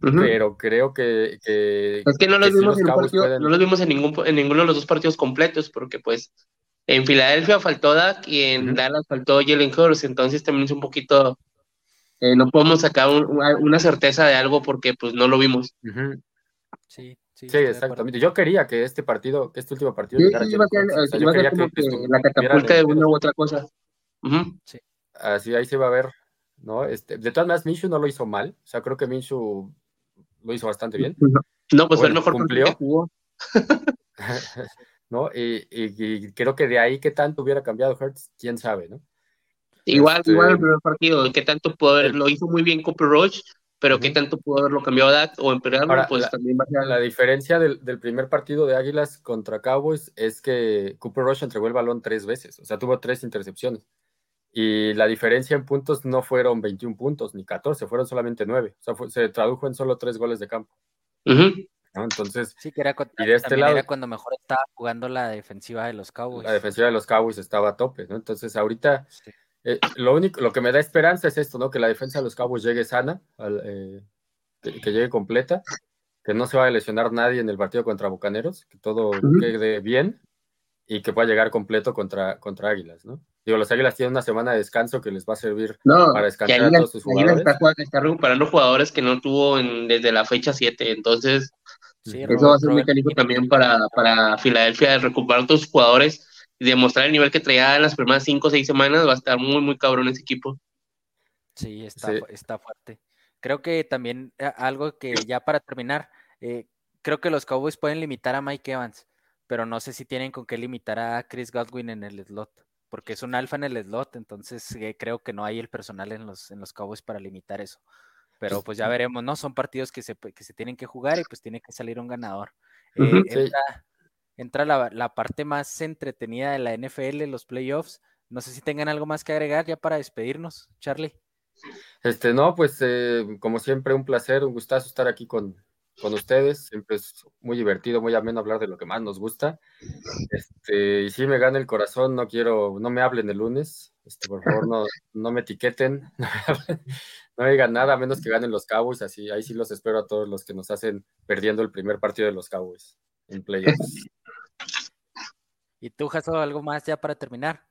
Pero creo que, que, Es que no los vimos, en, partido, no los vimos en, ningún, en ninguno de los dos partidos completos, porque pues en Filadelfia faltó Dak y en Dallas faltó Jalen Hurts, entonces también es un poquito, eh, no podemos sacar una certeza de algo porque pues no lo vimos. Sí, sí, sí exactamente. Yo quería que este partido, que este último partido sí, llegara como que, la catapulta de una u otra cosa. Así ahí se va a ver, ¿no? Este, de todas maneras, Minshew no lo hizo mal, o sea, creo que Minshew lo hizo bastante bien. No, pues fue el mejor cumplió. Que jugó. [LAUGHS] ¿no? Y, creo que de ahí que tanto hubiera cambiado Hertz, quién sabe, ¿no? Igual, este, igual el primer partido, que tanto pudo haber, lo hizo muy bien Cooper Roach, pero qué tanto pudo haberlo cambiado a o empeorarlo, pues también va a La diferencia del, primer partido de Águilas contra Cowboys es que Cooper Rush entregó el balón tres veces, o sea, tuvo tres intercepciones. Y la diferencia en puntos no fueron 21 puntos ni 14, fueron solamente 9. O sea, se tradujo en solo tres goles de campo. Entonces, sí, que era, y de este lado, era cuando mejor estaba jugando la defensiva de los Cowboys. La defensiva de los Cowboys estaba a tope, ¿no? Entonces, ahorita, eh, lo único, lo que me da esperanza es esto, ¿no? Que la defensa de los Cowboys llegue sana, eh, que, llegue completa, que no se vaya a lesionar nadie en el partido contra Bucaneros, que todo quede bien y que pueda llegar completo contra, contra Águilas, ¿no? Digo, los Águilas tienen una semana de descanso que les va a servir para descansar a todos sus jugadores. Está, recuperando jugadores que no tuvo desde la fecha 7, entonces eso va a ser muy caliente también para, para Filadelfia, recuperar todos sus jugadores y demostrar el nivel que traía en las primeras 5 o 6 semanas, va a estar muy, muy cabrón ese equipo. Sí, está, está fuerte. Creo que también eh, algo que ya para terminar, eh, creo que los Cowboys pueden limitar a Mike Evans, pero no sé si tienen con qué limitar a Chris Godwin en el slot porque es un alfa en el slot, entonces eh, creo que no hay el personal en los, en los Cowboys para limitar eso. pero pues ya veremos, ¿no? Son partidos que se, que se tienen que jugar y pues tiene que salir un ganador. Eh, entra, la, la, parte más entretenida de la NFL, los playoffs. No sé si tengan algo más que agregar ya para despedirnos, Charlie. Este, no, pues eh, como siempre, un placer, un gustazo estar aquí con, con ustedes. Siempre es muy divertido, muy ameno hablar de lo que más nos gusta. Este, y si me gana el corazón, no quiero, no me hablen el lunes. Este, por favor, no, no me etiqueten, [LAUGHS] no digan nada, a menos que ganen los Cowboys. Así, ahí sí los espero a todos los que nos hacen perdiendo el primer partido de los Cowboys en playoffs. ¿Y tú, Jaso, algo más ya para terminar?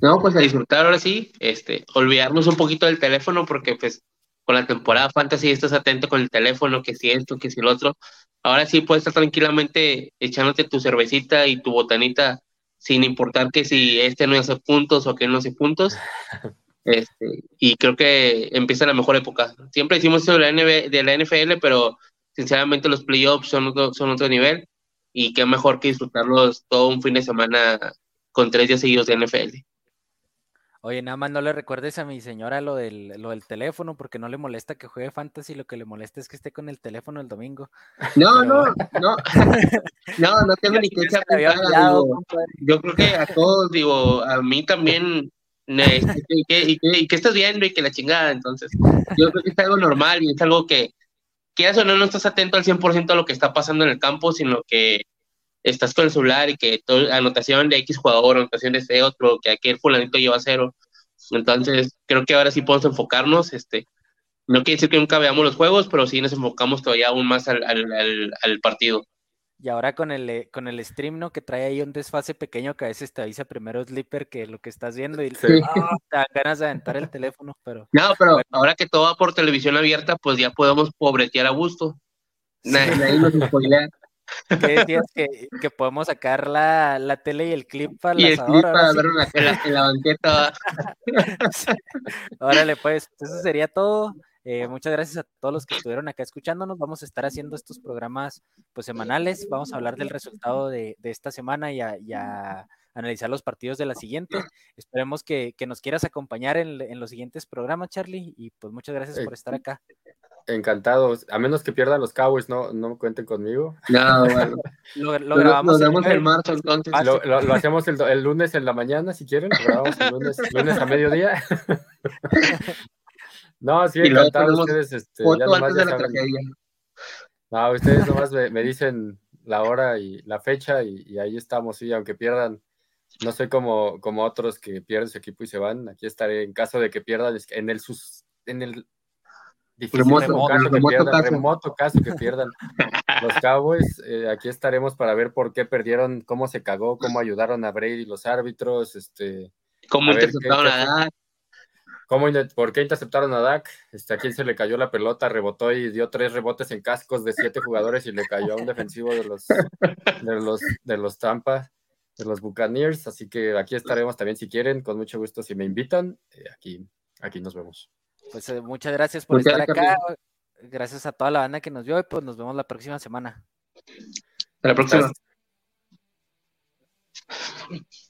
No, pues a disfrutar ahora sí, este, olvidarnos un poquito del teléfono porque pues con la temporada fantasy estás atento con el teléfono, que si esto, que si el otro. Ahora sí puedes estar tranquilamente echándote tu cervecita y tu botanita sin importar que si este no hace puntos o que no hace puntos. [LAUGHS] Este, y creo que empieza la mejor época. Siempre decimos eso de la, de la NFL, pero sinceramente los playoffs son otro, son otro nivel y qué mejor que disfrutarlos todo un fin de semana con tres días seguidos de NFL. Oye, nada más no le recuerdes a mi señora lo del, lo del teléfono, porque no le molesta que juegue fantasy, lo que le molesta es que esté con el teléfono el domingo. No, no, no, [LAUGHS] no, no tengo ni que echar Yo creo que a todos, digo, a mí también, y, que, estás viendo y que la chingada, entonces, yo creo que es algo normal y es algo que, quieras o no, no estás atento al 100% a lo que está pasando en el campo, sino que estás con el celular y que todo, anotación de X jugador, anotación de ese otro, que aquel fulanito lleva cero. Entonces, creo que ahora sí podemos enfocarnos. Este, no quiere decir que nunca veamos los juegos, pero sí nos enfocamos todavía aún más al, al, al, partido. Y ahora con el, eh, con el stream, ¿no? Que trae ahí un desfase pequeño que a veces te avisa primero Slipper que lo que estás viendo y te da ganas de aventar el teléfono, pero... No, pero ahora que todo va por televisión abierta, pues ya podemos pobretear a gusto. Nadie, nos ¿Qué decías que, que podemos sacar la, la, tele y el clip para y el clip para ver una, en, la, en la banqueta. [LAUGHS] Órale, pues, eso sería todo. Eh, muchas gracias a todos los que estuvieron acá escuchándonos. Vamos a estar haciendo estos programas pues semanales. Vamos a hablar del resultado de, de esta semana y a, y a, analizar los partidos de la siguiente. Esperemos que, que nos quieras acompañar en, en, los siguientes programas, Charlie. Y pues muchas gracias por estar acá. Encantados. A menos que pierdan los Cowboys, no, no cuenten conmigo. No, [LAUGHS] bueno. lo, lo grabamos el, el marzo entonces. Lo, lo, lo hacemos el, el, lunes en la mañana, si quieren. Lo grabamos el lunes, [LAUGHS] lunes a mediodía. [LAUGHS] no, sí, encantados. Ustedes, este, ya nomás ya saben. No, ustedes nomás me, me, dicen la hora y la fecha y, y, ahí estamos, sí, aunque pierdan. No soy como, como otros que pierden su equipo y se van. Aquí estaré en caso de que pierdan en el, sus, en el difícil remoto, caso, que remoto, pierdan, caso. remoto caso que pierdan los Cowboys. Eh, aquí estaremos para ver por qué perdieron, cómo se cagó, cómo ayudaron a Brady los árbitros, este, cómo interceptaron qué, a Dak. Cómo, ¿Por qué interceptaron a Dak? Este, a quién se le cayó la pelota, rebotó y dio tres rebotes en cascos de siete jugadores y le cayó a un defensivo de los, de los, de los Tampa, de los Buccaneers. Así que aquí estaremos también si quieren, con mucho gusto si me invitan. Eh, aquí, aquí nos vemos. Pues eh, muchas gracias por muchas estar acá. También. Gracias a toda la banda que nos vio y pues nos vemos la próxima semana. Hasta la próxima. Gracias.